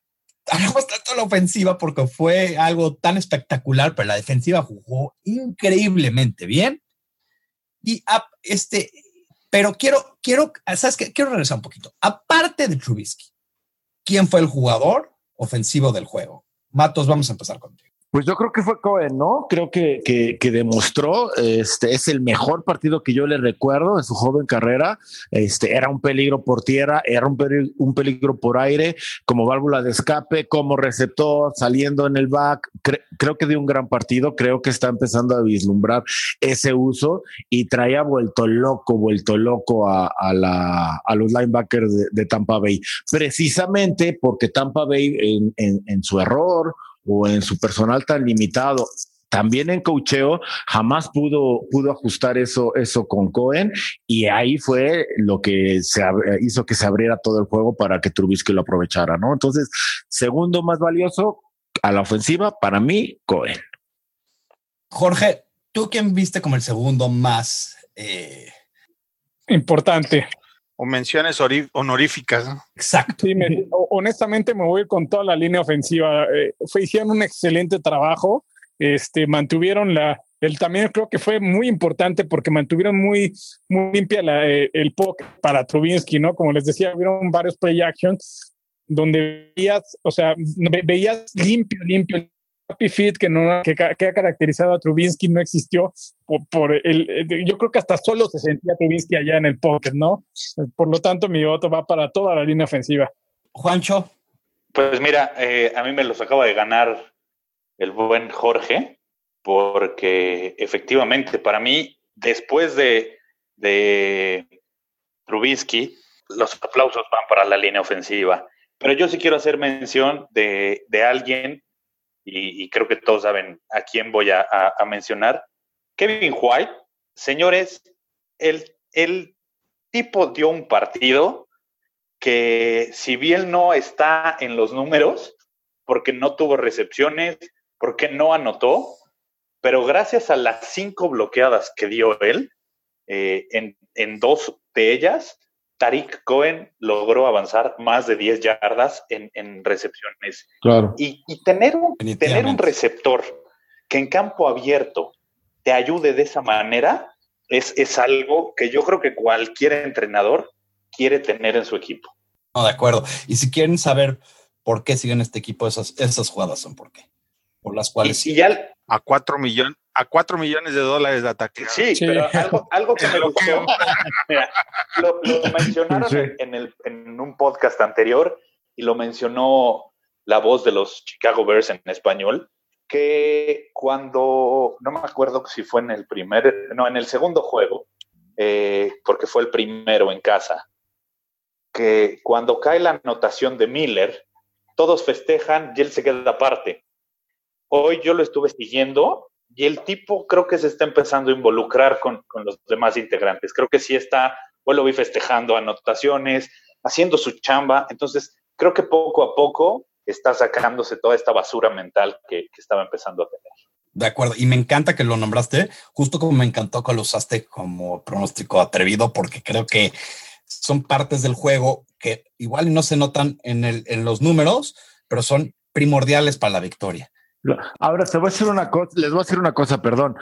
hablamos tanto de la ofensiva porque fue algo tan espectacular, pero la defensiva jugó increíblemente bien. Y este, pero quiero, quiero, ¿sabes qué? Quiero regresar un poquito. Aparte de Trubisky, ¿quién fue el jugador ofensivo del juego? Matos, vamos a empezar contigo. Pues yo creo que fue Cohen, ¿no? Creo que, que, que demostró, este es el mejor partido que yo le recuerdo en su joven carrera. Este era un peligro por tierra, era un, peri- un peligro por aire, como válvula de escape, como receptor, saliendo en el back. Cre- creo que dio un gran partido, creo que está empezando a vislumbrar ese uso y traía vuelto loco, vuelto loco a, a la, a los linebackers de, de Tampa Bay, precisamente porque Tampa Bay en, en, en su error o en su personal tan limitado. También en cocheo jamás pudo, pudo ajustar eso, eso con Cohen y ahí fue lo que se hizo que se abriera todo el juego para que Trubisky lo aprovechara, ¿no? Entonces, segundo más valioso a la ofensiva, para mí, Cohen. Jorge, ¿tú quién viste como el segundo más eh, Importante. O menciones honoríficas. ¿no? exacto? Sí, me- o- honestamente me voy con toda la línea ofensiva. Eh, fue, hicieron un excelente trabajo. Este, mantuvieron la, el también creo que fue muy importante porque mantuvieron muy, muy limpia la, eh, el pocket para Trubinsky, ¿no? Como les decía, vieron varios play actions donde veías, o sea, ve- veías limpio, limpio, happy fit que no que, que ha caracterizado a Trubinsky no existió por, por el, el- yo creo que hasta solo se sentía Trubinsky allá en el pocket, ¿no? Por lo tanto, mi voto va para toda la línea ofensiva. Juancho, Pues mira, eh, a mí me los acaba de ganar el buen Jorge, porque efectivamente para mí, después de, de Trubisky, los aplausos van para la línea ofensiva. Pero yo sí quiero hacer mención de, de alguien, y, creo que todos saben a quién voy a mencionar, Kevin White. Señores, el, el tipo dio un partido que si bien no está en los números, porque no tuvo recepciones, porque no anotó, pero gracias a las cinco bloqueadas que dio él, eh, en, en dos de ellas, Tariq Cohen logró avanzar más de 10 yardas en, en recepciones. Claro. Y, y tener, un, tener un Definitivamente. receptor que en campo abierto te ayude de esa manera es, es algo que yo creo que cualquier entrenador quiere tener en su equipo. no, de acuerdo. Y si quieren saber por qué siguen este equipo, esas, esas jugadas son por qué. Por las Y, cuales y ya, A cuatro, millón, a cuatro millones de dólares de ataque. sí, Sí. pero algo, algo que me gustó, mira, lo, lo mencionaron Sí. en el, en un podcast anterior y lo mencionó la voz de los Chicago Bears en español, que cuando, no me acuerdo si fue en el primer, no, en el segundo juego, eh, porque fue el primero en casa, que cuando cae la anotación de Miller, todos festejan y él se queda aparte. Hoy yo lo estuve siguiendo y el tipo creo que se está empezando a involucrar con, con los demás integrantes. Creo que sí está, hoy lo vi festejando anotaciones, haciendo su chamba. Entonces, creo que poco a poco está sacándose toda esta basura mental que, que estaba empezando a tener. De acuerdo, y me encanta que lo nombraste, justo como me encantó que lo usaste como pronóstico atrevido, porque creo que son partes del juego que igual no se notan en, el, en los números, pero son primordiales para la victoria. Ahora te voy a decir una cosa, les voy a decir una cosa, perdón.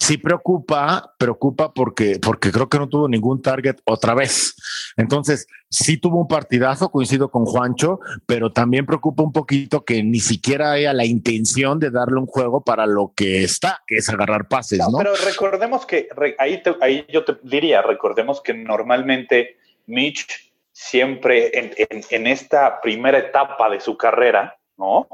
Sí preocupa, preocupa porque, porque creo que no tuvo ningún target otra vez. Entonces, sí tuvo un partidazo, coincido con Juancho, pero también preocupa un poquito que ni siquiera haya la intención de darle un juego para lo que está, que es agarrar pases, ¿no? Pero recordemos que ahí, ahí yo te diría, recordemos que normalmente Mitch siempre en, en esta primera etapa de su carrera, ¿no?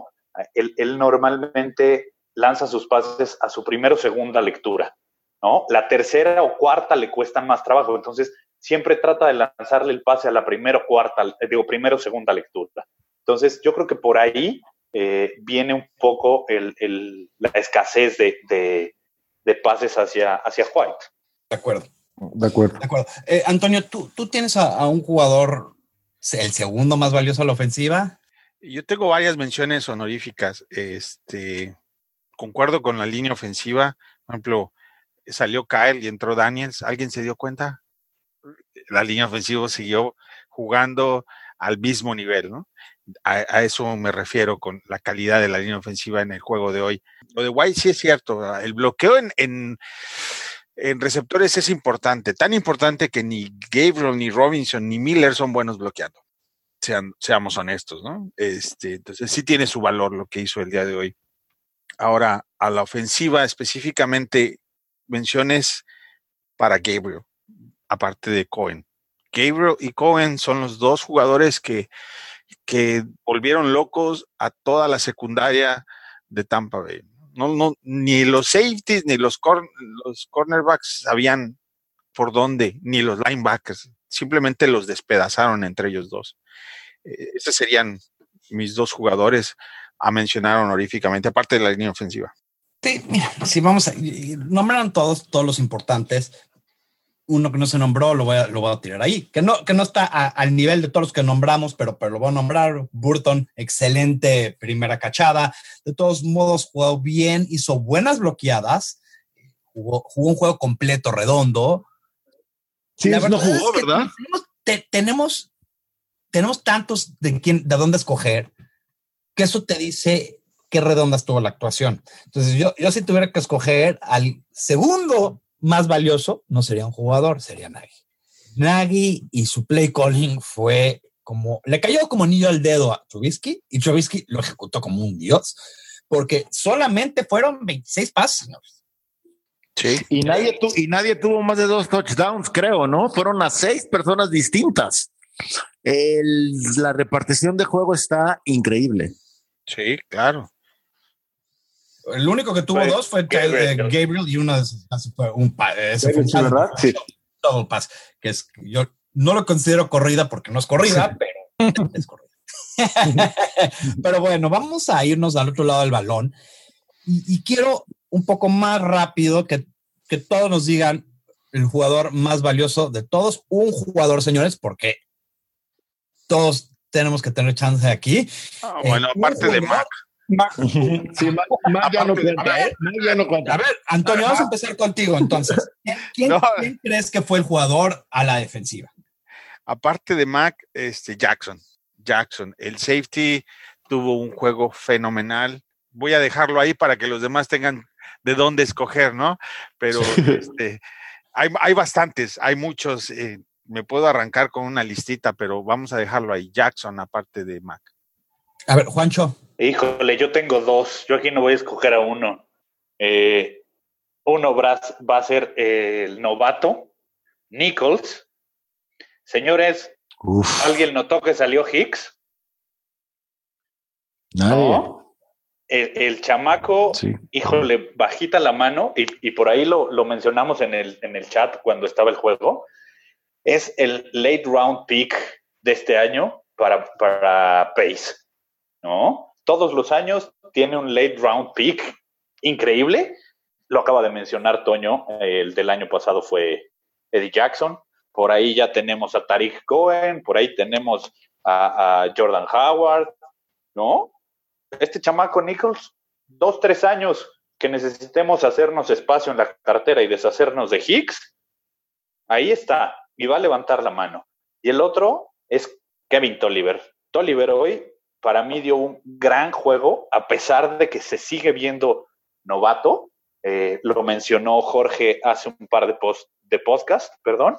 Él, normalmente lanza sus pases a su primera o segunda lectura, ¿no? La tercera o cuarta le cuesta más trabajo, entonces siempre trata de lanzarle el pase a la primera o cuarta, digo, primera o segunda lectura. Entonces, yo creo que por ahí eh, viene un poco la escasez de, pases hacia, hacia White. De acuerdo. De acuerdo. De acuerdo. Eh, Antonio, ¿tú, tú tienes a, un jugador, el segundo más valioso a la ofensiva, yo tengo varias menciones honoríficas. Este, concuerdo con la línea ofensiva. Por ejemplo, salió Kyle y entró Daniels. ¿Alguien se dio cuenta? La línea ofensiva siguió jugando al mismo nivel, ¿no? A, eso me refiero con la calidad de la línea ofensiva en el juego de hoy. Lo de White sí es cierto. El bloqueo en, en receptores es importante. Tan importante que ni Gabriel, ni Robinson, ni Miller son buenos bloqueando seamos honestos, ¿no? Este, entonces sí tiene su valor lo que hizo el día de hoy. Ahora, a la ofensiva específicamente, menciones para Gabriel, aparte de Cohen. Gabriel y Cohen son los dos jugadores que, que volvieron locos a toda la secundaria de Tampa Bay. No, no, ni los safeties ni los, los cornerbacks sabían por dónde, ni los linebackers. Simplemente los despedazaron entre ellos dos. Eh, esos serían mis dos jugadores a mencionar honoríficamente, aparte de la línea ofensiva. Sí, mira, si vamos a nombraron todos, todos los importantes. Uno que no se nombró, lo voy a, lo voy a tirar ahí, que no, que no está al nivel de todos los que nombramos, pero, pero lo voy a nombrar. Burton, excelente primera cachada. De todos modos, jugó bien, hizo buenas bloqueadas, jugó, jugó un juego completo, redondo. Sí, no jugó, ¿verdad? tenemos tenemos tantos de quién, de dónde escoger, que eso te dice qué redonda estuvo la actuación. Entonces, yo, yo si tuviera que escoger al segundo más valioso, no sería un jugador, sería Nagy. Nagy y su play calling fue como, le cayó como niño al dedo a Trubisky y Trubisky lo ejecutó como un dios, porque solamente fueron 26 pases, Sí. Y nadie, y nadie tuvo más de dos touchdowns, creo, ¿no? Fueron a seis personas distintas la repartición de juego está increíble. Sí, claro. El único que tuvo dos fue Gabriel, Gabriel y una un ese fue un ¿verdad? Sí. Todo pas, que es yo no lo considero corrida porque no es corrida, pero es corrida. pero bueno, vamos a irnos al otro lado del balón y, quiero un poco más rápido que, que todos nos digan el jugador más valioso de todos, un jugador, señores, porque todos tenemos que tener chance aquí. Ah, bueno, eh, aparte de Mac. Mac. Sí, Mac, ya no cuenta, ¿eh? ya no cuenta. A ver, Antonio, vamos a empezar contigo entonces. ¿Quién, crees que fue el jugador a la defensiva? Aparte de Mac, este Jackson. Jackson, el safety tuvo un juego fenomenal. Voy a dejarlo ahí para que los demás tengan de dónde escoger, ¿no? Pero este, hay, hay, bastantes, hay muchos. Eh, me puedo arrancar con una listita, pero vamos a dejarlo ahí. Jackson, aparte de Mac. A ver, Juancho. Híjole, yo tengo dos. Yo aquí no voy a escoger a uno. Eh, uno va a ser el novato, Nichols. Señores, ¿alguien notó que salió Hicks? No. El, chamaco, híjole, bajita la mano, y, por ahí lo, lo, mencionamos en el, en el chat cuando estaba el juego es el late round pick de este año para, para Pace, ¿no? Todos los años tiene un late round pick increíble. Lo acaba de mencionar Toño, el del año pasado fue Eddie Jackson. Por ahí ya tenemos a Tariq Cohen, por ahí tenemos a, Jordan Howard, ¿no? Este chamaco Nichols, dos, tres años que necesitemos hacernos espacio en la cartera y deshacernos de Hicks, ahí está, y va a levantar la mano. Y el otro es Kevin Tolliver. Tolliver hoy para mí dio un gran juego, a pesar de que se sigue viendo novato. Eh, lo mencionó Jorge hace un par de, post, de podcast, perdón.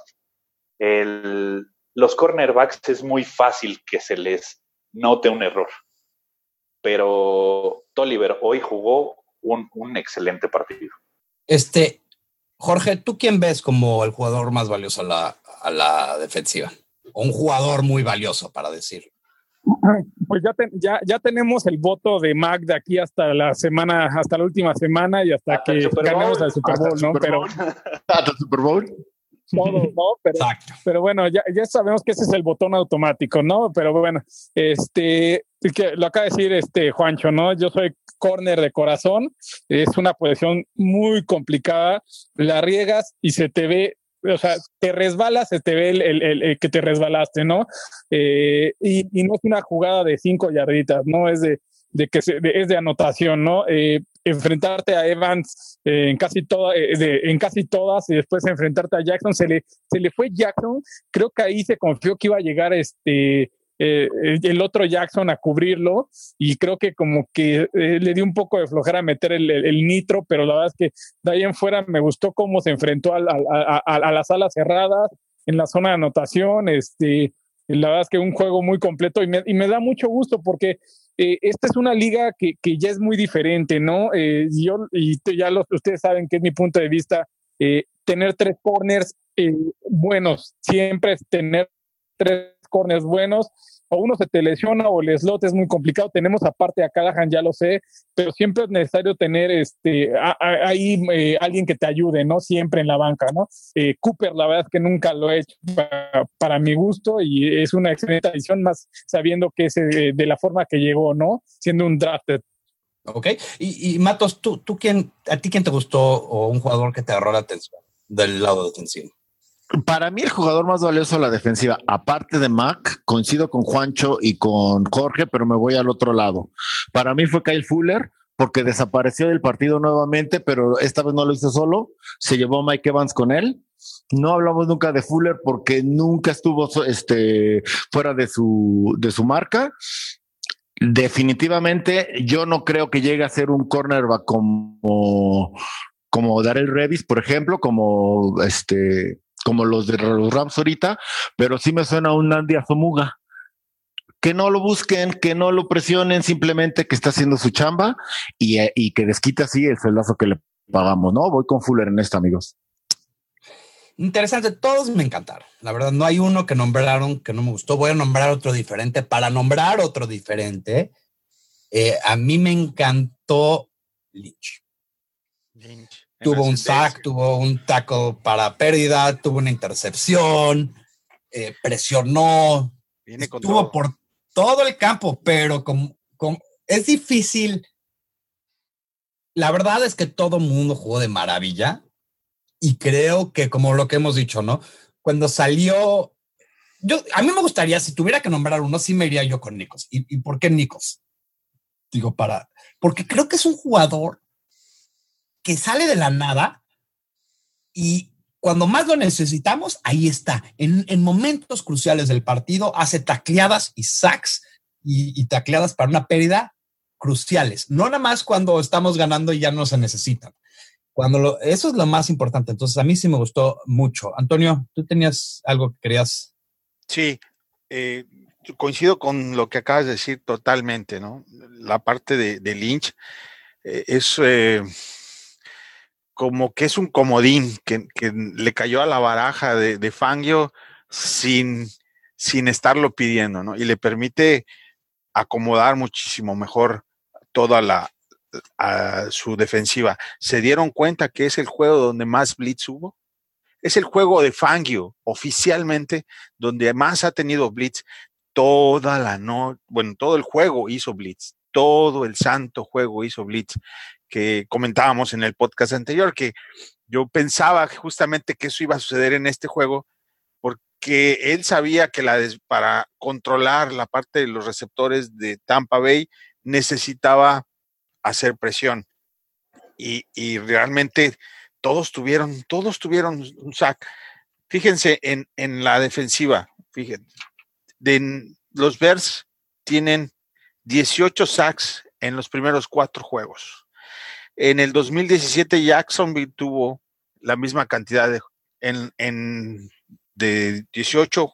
los cornerbacks es muy fácil que se les note un error. Pero Tolliver hoy jugó un, un excelente partido. Este, Jorge, ¿tú quién ves como el jugador más valioso a la, a la defensiva? O un jugador muy valioso, para decir. Pues ya, ya, ya tenemos el voto de Mac de aquí hasta la semana, hasta la última semana y hasta, que ganemos al Super Bowl, ¿no? pero hasta el Super Bowl. Todo, ¿no? Pero, pero bueno, ya, ya sabemos que ese es el botón automático, ¿no? Pero bueno, este, que lo acaba de decir este Juancho, ¿no? Yo soy corner de corazón, es una posición muy complicada, la riegas y se te ve o sea, te resbalas, se te ve el, el, que te resbalaste, ¿no? Eh, y, y, no es una jugada de cinco yarditas, ¿no? Es de, de que se, es de anotación, ¿no? Eh, enfrentarte a Evans eh, en, casi toda, en casi todas y después enfrentarte a Jackson, se le, se le fue Jackson, creo que ahí se confió que iba a llegar este eh, el otro Jackson a cubrirlo y creo que como que eh, le dio un poco de flojera meter el, nitro, pero la verdad es que de ahí en fuera me gustó cómo se enfrentó a, a, las alas cerradas en la zona de anotación, este, la verdad es que un juego muy completo y me, y me da mucho gusto porque eh, esta es una liga que, que, ya es muy diferente, ¿no? yo, y ya ustedes saben que es mi punto de vista, tener tres corners buenos, siempre es tener tres corners buenos, o uno se te lesiona o el slot es muy complicado. Tenemos aparte a Callahan, ya lo sé, pero siempre es necesario tener este ahí eh, alguien que te ayude, ¿no? Siempre en la banca, ¿no? Eh, Cooper, la verdad es que nunca lo he hecho para, mi gusto y es una excelente adición, más sabiendo que es eh, de, la forma que llegó, ¿no? Siendo un drafted. Ok. Y, Matos, ¿tú, ¿tú quién, a ti quién te gustó o un jugador que te agarró la atención del lado defensivo? Para mí el jugador más valioso de la defensiva, aparte de Mac, coincido con Juancho y con Jorge, pero me voy al otro lado. Para mí fue Kyle Fuller, porque desapareció del partido nuevamente, pero esta vez no lo hizo solo, se llevó a Mike Evans con él. No hablamos nunca de Fuller porque nunca estuvo este, fuera de su, de su marca. Definitivamente, yo no creo que llegue a ser un cornerback como, como Darrell Revis, por ejemplo, como este como los de los Rams ahorita, pero sí me suena un Andy Azomuga. Que no lo busquen, que no lo presionen, simplemente que está haciendo su chamba y, eh, que desquite así el sueldazo que le pagamos, ¿no? Voy con Fuller en esta, amigos. Interesante, todos me encantaron. La verdad, no hay uno que nombraron que no me gustó. Voy a nombrar otro diferente. Para nombrar otro diferente, eh, a mí me encantó Lynch. Tuvo un sack, tuvo un tackle para pérdida, tuvo una intercepción, eh, presionó, estuvo por todo el campo, pero como, es difícil. La verdad es que todo mundo jugó de maravilla y creo que como lo que hemos dicho, ¿no? Cuando salió, yo, a mí me gustaría, si tuviera que nombrar uno, sí me iría yo con Nicos. ¿Y, y por qué Nicos? Digo, para, porque creo que es un jugador que sale de la nada y cuando más lo necesitamos, ahí está. En, momentos cruciales del partido, hace tacleadas y sacks y, tacleadas para una pérdida cruciales. No nada más cuando estamos ganando y ya no se necesitan. Cuando lo, eso es lo más importante. Entonces, a mí sí me gustó mucho. Antonio, tú tenías algo que querías. Sí, eh, coincido con lo que acabas de decir totalmente, ¿no? La parte de, Lynch eh, es. Eh, como que es un comodín que, le cayó a la baraja de, Fangio sin, sin estarlo pidiendo, ¿no? Y le permite acomodar muchísimo mejor toda la su defensiva. ¿Se dieron cuenta que es el juego donde más blitz hubo? Es el juego de Fangio, oficialmente, donde más ha tenido blitz. Toda la noche, bueno, todo el juego hizo blitz, todo el santo juego hizo blitz que comentábamos en el podcast anterior, que yo pensaba justamente que eso iba a suceder en este juego, porque él sabía que la para controlar la parte de los receptores de Tampa Bay necesitaba hacer presión. y, y realmente todos tuvieron, todos tuvieron un sack. Fíjense en, en la defensiva, fíjense, de, los Bears tienen 18 sacks en los primeros cuatro juegos. En el 2017 Jacksonville tuvo la misma cantidad de, en, de 18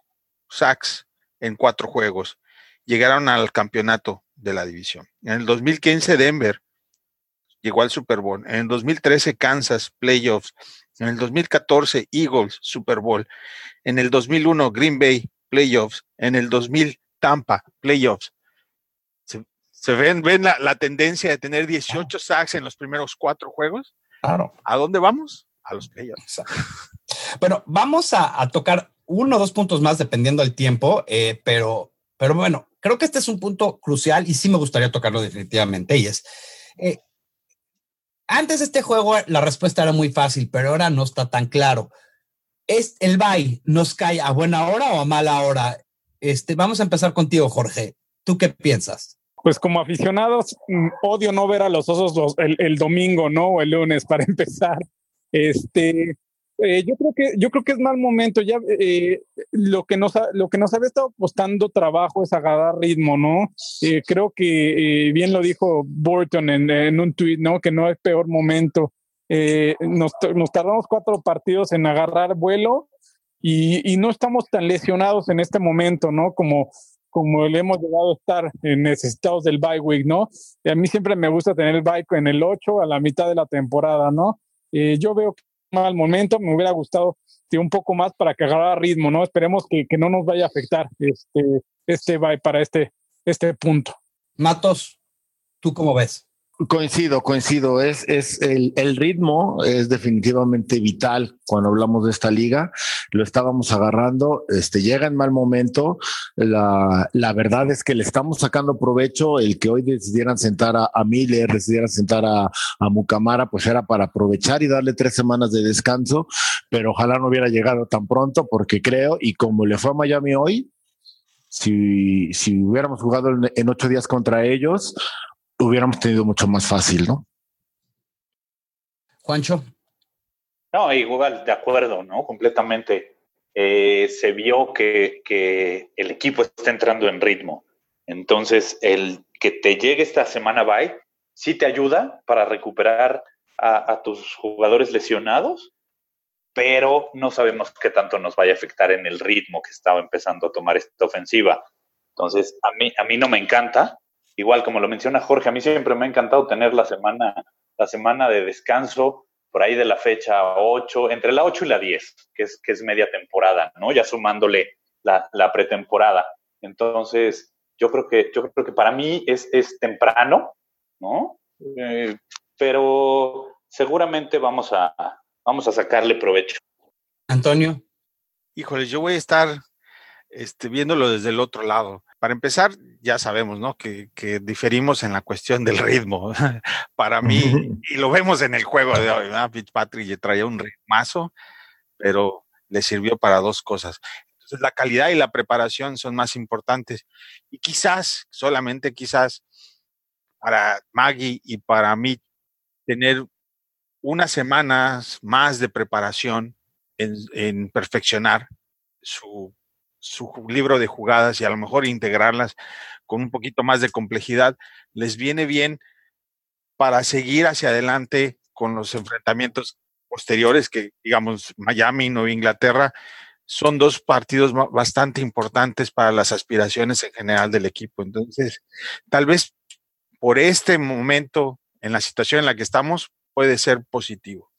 sacks en cuatro juegos. Llegaron al campeonato de la división. En el 2015 Denver llegó al Super Bowl. En el 2013 Kansas, playoffs. En el 2014 Eagles, Super Bowl. En el 2001 Green Bay, playoffs. En el 2000 Tampa, playoffs. ¿Se, ven, ven la, la, tendencia de tener 18 sacks en los primeros cuatro juegos? Claro. ¿A dónde vamos? A los playoffs. Bueno, vamos a, a, tocar uno o dos puntos más dependiendo del tiempo, eh, pero, pero bueno, creo que este es un punto crucial y sí me gustaría tocarlo definitivamente. Y es, eh, antes de este juego la respuesta era muy fácil, pero ahora no está tan claro. ¿Es el bye nos cae a buena hora o a mala hora? Este, vamos a empezar contigo, Jorge. ¿Tú qué piensas? Pues como aficionados, mm, odio no ver a los osos los, el, el, domingo, ¿no? O el lunes para empezar. Este, eh, yo creo que yo creo que es mal momento. Ya eh, lo que nos lo que nos había estado costando trabajo es agarrar ritmo, ¿no? Eh, creo que bien lo dijo Burton en, en, un tweet, ¿no? Que no es peor momento. Nos, nos, tardamos cuatro partidos en agarrar vuelo y, y, no estamos tan lesionados en este momento, ¿no? Como como le hemos llegado a estar necesitados del bye week, ¿no? Y a mí siempre me gusta tener el bye en el 8 a la mitad de la temporada, ¿no? yo veo mal momento, me hubiera gustado un poco más para que agarrara ritmo, ¿no? Esperemos que, que no nos vaya a afectar este, este para este, este punto. Matos, ¿tú cómo ves? Coincido, coincido. Es, es el, el, ritmo es definitivamente vital cuando hablamos de esta liga. Lo estábamos agarrando, este llega en mal momento. La, la verdad es que le estamos sacando provecho. El que hoy decidieran sentar a, a Miller, decidieran sentar a, a Mucamara, pues era para aprovechar y darle tres semanas de descanso. Pero ojalá no hubiera llegado tan pronto, porque creo, y como le fue a Miami hoy, si, si hubiéramos jugado en, en ocho días contra ellos, hubiéramos tenido mucho más fácil, ¿no? Juancho. No, igual, de acuerdo, ¿no? Completamente. Eh, se vio que, que, el equipo está entrando en ritmo. Entonces, el que te llegue esta semana bye sí te ayuda para recuperar a, a tus jugadores lesionados, pero no sabemos qué tanto nos vaya a afectar en el ritmo que estaba empezando a tomar esta ofensiva. Entonces, a mí, a mí no me encanta, igual como lo menciona Jorge, a mí siempre me ha encantado tener la semana, la semana de descanso por ahí de la fecha 8, entre la 8 y la 10, que es, que es media temporada, ¿no? Ya sumándole la, la pretemporada. Entonces, yo creo que, yo creo que para mí es, es temprano, ¿no? Eh, pero seguramente vamos a, vamos a sacarle provecho. Antonio. Híjole, yo voy a estar este, viéndolo desde el otro lado. Para empezar, ya sabemos, ¿no? Que, que diferimos en la cuestión del ritmo. Para mí, y lo vemos en el juego de hoy, ¿verdad? Fitzpatrick traía un ritmazo, pero le sirvió para dos cosas. Entonces, la calidad y la preparación son más importantes. Y quizás, solamente quizás, para Maggie y para mí, tener unas semanas más de preparación en, en perfeccionar su su libro de jugadas y a lo mejor integrarlas con un poquito más de complejidad, les viene bien para seguir hacia adelante con los enfrentamientos posteriores que, digamos, Miami, Nueva Inglaterra, son dos partidos bastante importantes para las aspiraciones en general del equipo. Entonces, tal vez por este momento, en la situación en la que estamos, puede ser positivo.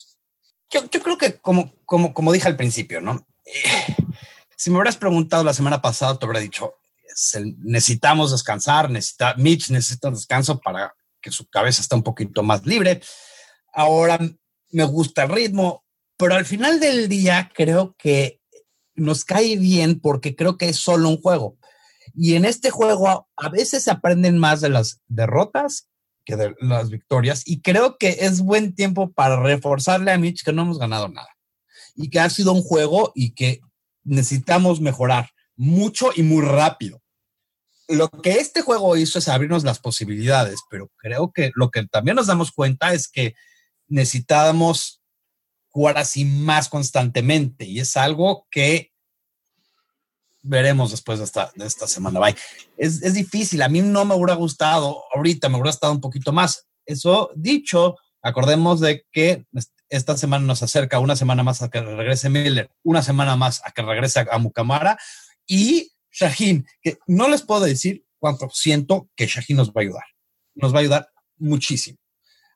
Yo, creo que, como, como, como dije al principio, ¿no? Si me hubieras preguntado la semana pasada, te habría dicho, necesitamos descansar, necesita, Mitch necesita un descanso para que su cabeza esté un poquito más libre. Ahora me gusta el ritmo, pero al final del día creo que nos cae bien porque creo que es solo un juego. Y en este juego a veces se aprenden más de las derrotas que de las victorias y creo que es buen tiempo para reforzarle a Mitch que no hemos ganado nada y que ha sido un juego y que necesitamos mejorar mucho y muy rápido. Lo que este juego hizo es abrirnos las posibilidades, pero creo que lo que también nos damos cuenta es que necesitábamos jugar así más constantemente y es algo que veremos después de esta, de esta semana. Bye. Es, es difícil, a mí no me hubiera gustado, ahorita me hubiera estado un poquito más. Eso dicho, acordemos de que esta semana nos acerca una semana más a que regrese Miller, una semana más a que regrese a Mukamara y Shahin, que no les puedo decir cuánto siento que Shahin nos va a ayudar. Nos va a ayudar muchísimo.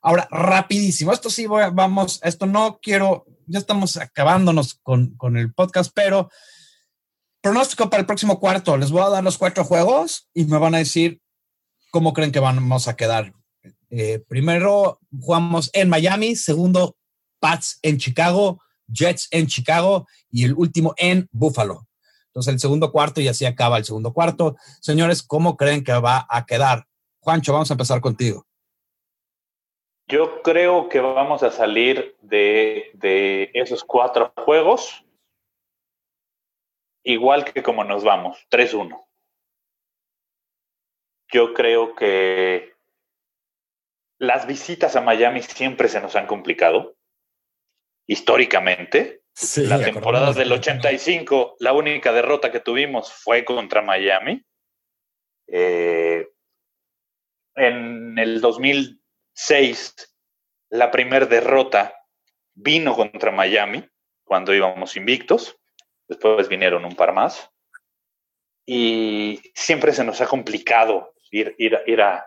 Ahora, rapidísimo, esto sí, voy, vamos, esto no quiero, ya estamos acabándonos con, con el podcast, pero pronóstico para el próximo cuarto. Les voy a dar los cuatro juegos y me van a decir cómo creen que vamos a quedar. Eh, primero jugamos en Miami, segundo Pats en Chicago, Jets en Chicago y el último en Buffalo. Entonces el segundo cuarto y así acaba el segundo cuarto. Señores, ¿cómo creen que va a quedar? Juancho, vamos a empezar contigo. Yo creo que vamos a salir de, de esos cuatro juegos igual que como nos vamos, 3-1. Yo creo que las visitas a Miami siempre se nos han complicado, históricamente. la temporada del 85, la única derrota que tuvimos fue contra Miami. Eh, en el 2006, la primera derrota vino contra Miami, cuando íbamos invictos. Después vinieron un par más. Y siempre se nos ha complicado ir, ir, ir a,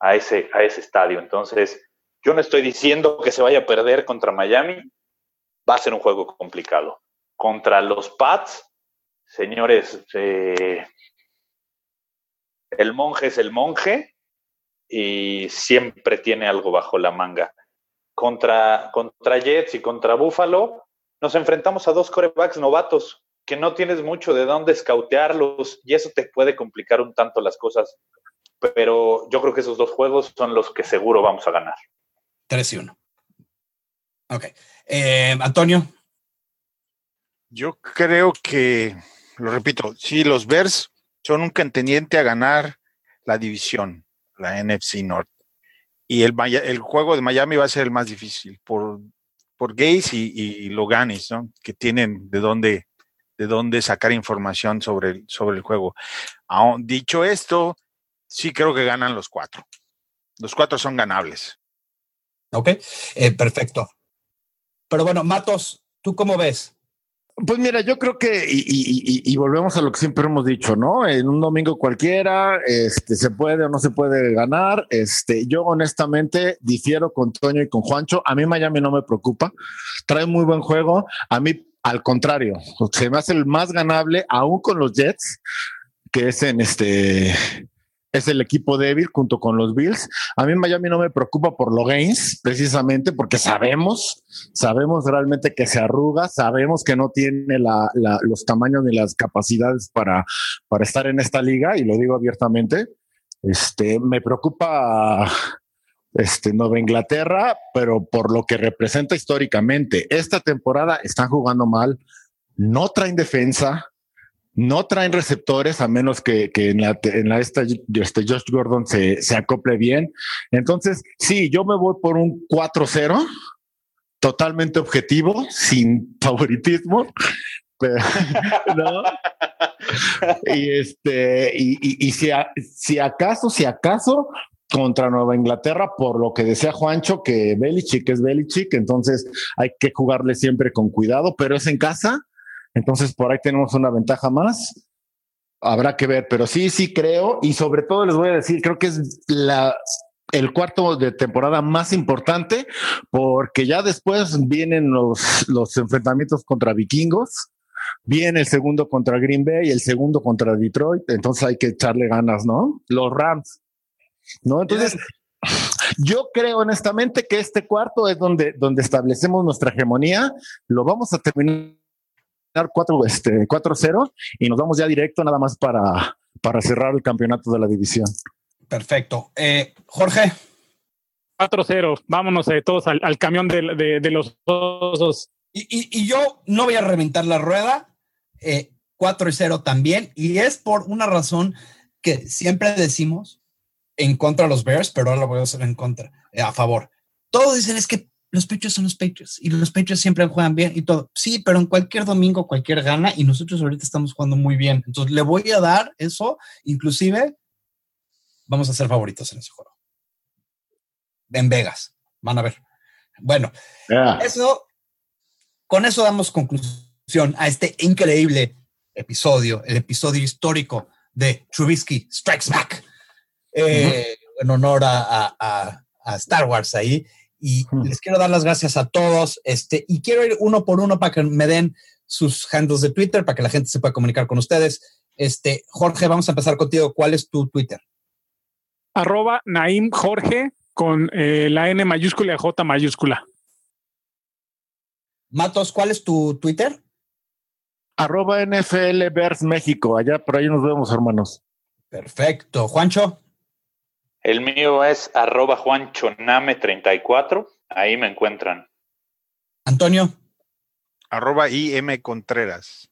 a, ese, a ese estadio. Entonces, yo no estoy diciendo que se vaya a perder contra Miami. Va a ser un juego complicado. Contra los Pats, señores, eh, el monje es el monje y siempre tiene algo bajo la manga. Contra, contra Jets y contra Buffalo, nos enfrentamos a dos corebacks novatos que no tienes mucho de dónde escautearlos y eso te puede complicar un tanto las cosas. Pero yo creo que esos dos juegos son los que seguro vamos a ganar. 3 y 1. Ok. Eh, Antonio. Yo creo que, lo repito, sí, los Bears son un contendiente a ganar la división, la NFC North. Y el, el juego de Miami va a ser el más difícil por por Gates y, y Loganis, ¿no? Que tienen de dónde, de dónde sacar información sobre el, sobre el juego. dicho esto, sí creo que ganan los cuatro. Los cuatro son ganables. Ok, eh, perfecto. Pero bueno, Matos, ¿tú cómo ves? Pues mira, yo creo que, y, volvemos a lo que siempre hemos dicho, ¿no? En un domingo cualquiera, este, se puede o no se puede ganar. Este, yo honestamente difiero con Toño y con Juancho. A mí Miami no me preocupa. Trae muy buen juego. A mí, al contrario, se me hace el más ganable, aún con los Jets, que es en este, es el equipo débil junto con los Bills. A mí Miami no me preocupa por los gains, precisamente porque sabemos, sabemos realmente que se arruga, sabemos que no tiene los tamaños ni las capacidades para, para estar en esta liga, y lo digo abiertamente. Este, me preocupa este, Nueva Inglaterra, pero por lo que representa históricamente. Esta temporada están jugando mal, no traen defensa, no traen receptores a menos que, en la, en la esta, este Josh Gordon se, se acople bien. Entonces, sí, yo me voy por un 4-0, totalmente objetivo, sin favoritismo. ¿no? y este, y, y, si, si acaso, si acaso, contra Nueva Inglaterra, por lo que decía Juancho, que Belichick es Belichick, entonces hay que jugarle siempre con cuidado, pero es en casa entonces, por ahí tenemos una ventaja más. Habrá que ver, pero sí, sí creo. Y sobre todo les voy a decir, creo que es la, el cuarto de temporada más importante porque ya después vienen los, los enfrentamientos contra vikingos, viene el segundo contra Green Bay y el segundo contra Detroit, entonces hay que echarle ganas, ¿no? Los Rams, ¿no? Entonces, yo creo honestamente que este cuarto es donde, donde establecemos nuestra hegemonía, lo vamos a terminar 4-0 este, y nos vamos ya directo nada más para, para cerrar el campeonato de la división. Perfecto. Eh, Jorge. 4-0, vámonos eh, todos al, camión de, de, los osos. Y, y, yo no voy a reventar la rueda, eh, 4 0 también, y es por una razón que siempre decimos en contra de los Bears, pero ahora lo voy a hacer en contra, eh, a favor. Todos dicen es que los Patriots son los Patriots y los Patriots siempre juegan bien y todo. Sí, pero en cualquier domingo cualquier gana y nosotros ahorita estamos jugando muy bien. Entonces le voy a dar eso, inclusive vamos a ser favoritos en ese juego. En Vegas, van a ver. Bueno, Yeah. eso, con eso damos conclusión a este increíble episodio, el episodio histórico de Trubisky Strikes Back, eh, en honor a, a- a- a Star Wars ahí. Y les quiero dar las gracias a todos. Este, y quiero ir uno por uno para que me den sus handles de Twitter, para que la gente se pueda comunicar con ustedes. Este, Jorge, vamos a empezar contigo. ¿Cuál es tu Twitter? Arroba Naim Jorge con eh, la N mayúscula y J mayúscula. Matos, ¿cuál es tu Twitter? Arroba NFL México. Allá por ahí nos vemos, hermanos. Perfecto. Juancho. El mío es arroba juanchoname34. Ahí me encuentran. Antonio. Arroba IM Contreras.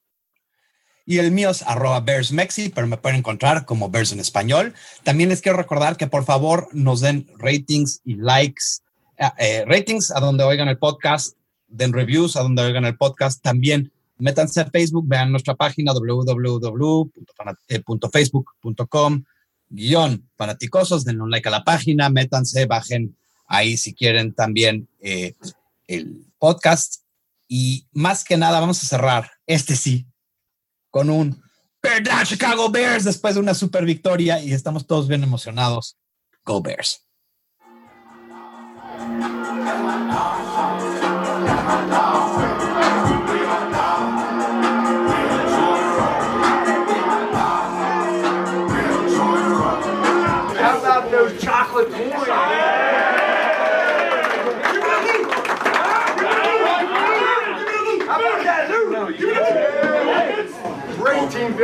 Y el mío es arroba Bears Mexi, pero me pueden encontrar como Bears en español. También les quiero recordar que por favor nos den ratings y likes, eh, eh, ratings a donde oigan el podcast, den reviews a donde oigan el podcast. También métanse a Facebook, vean nuestra página www.facebook.com guion fanaticosos, denle un like a la página, métanse, bajen ahí si quieren también eh, el podcast. Y más que nada, vamos a cerrar, este sí, con un Down Chicago Bears después de una super victoria y estamos todos bien emocionados. Go Bears.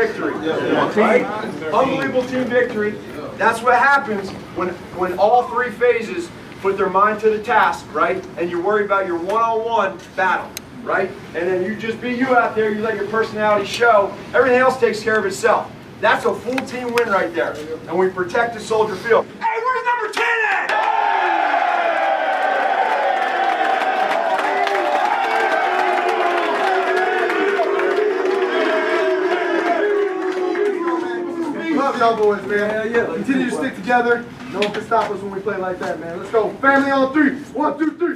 Victory. Unbelievable team victory. That's what happens when when all three phases put their mind to the task, right? And you're worried about your one-on-one battle, right? And then you just be you out there, you let your personality show. Everything else takes care of itself. That's a full team win right there. And we protect the Soldier Field. Hey, Love y'all boys, man. Yeah, yeah. Continue to stick together. No one can stop us when we play like that, man. Let's go. Family on three. One, two, three.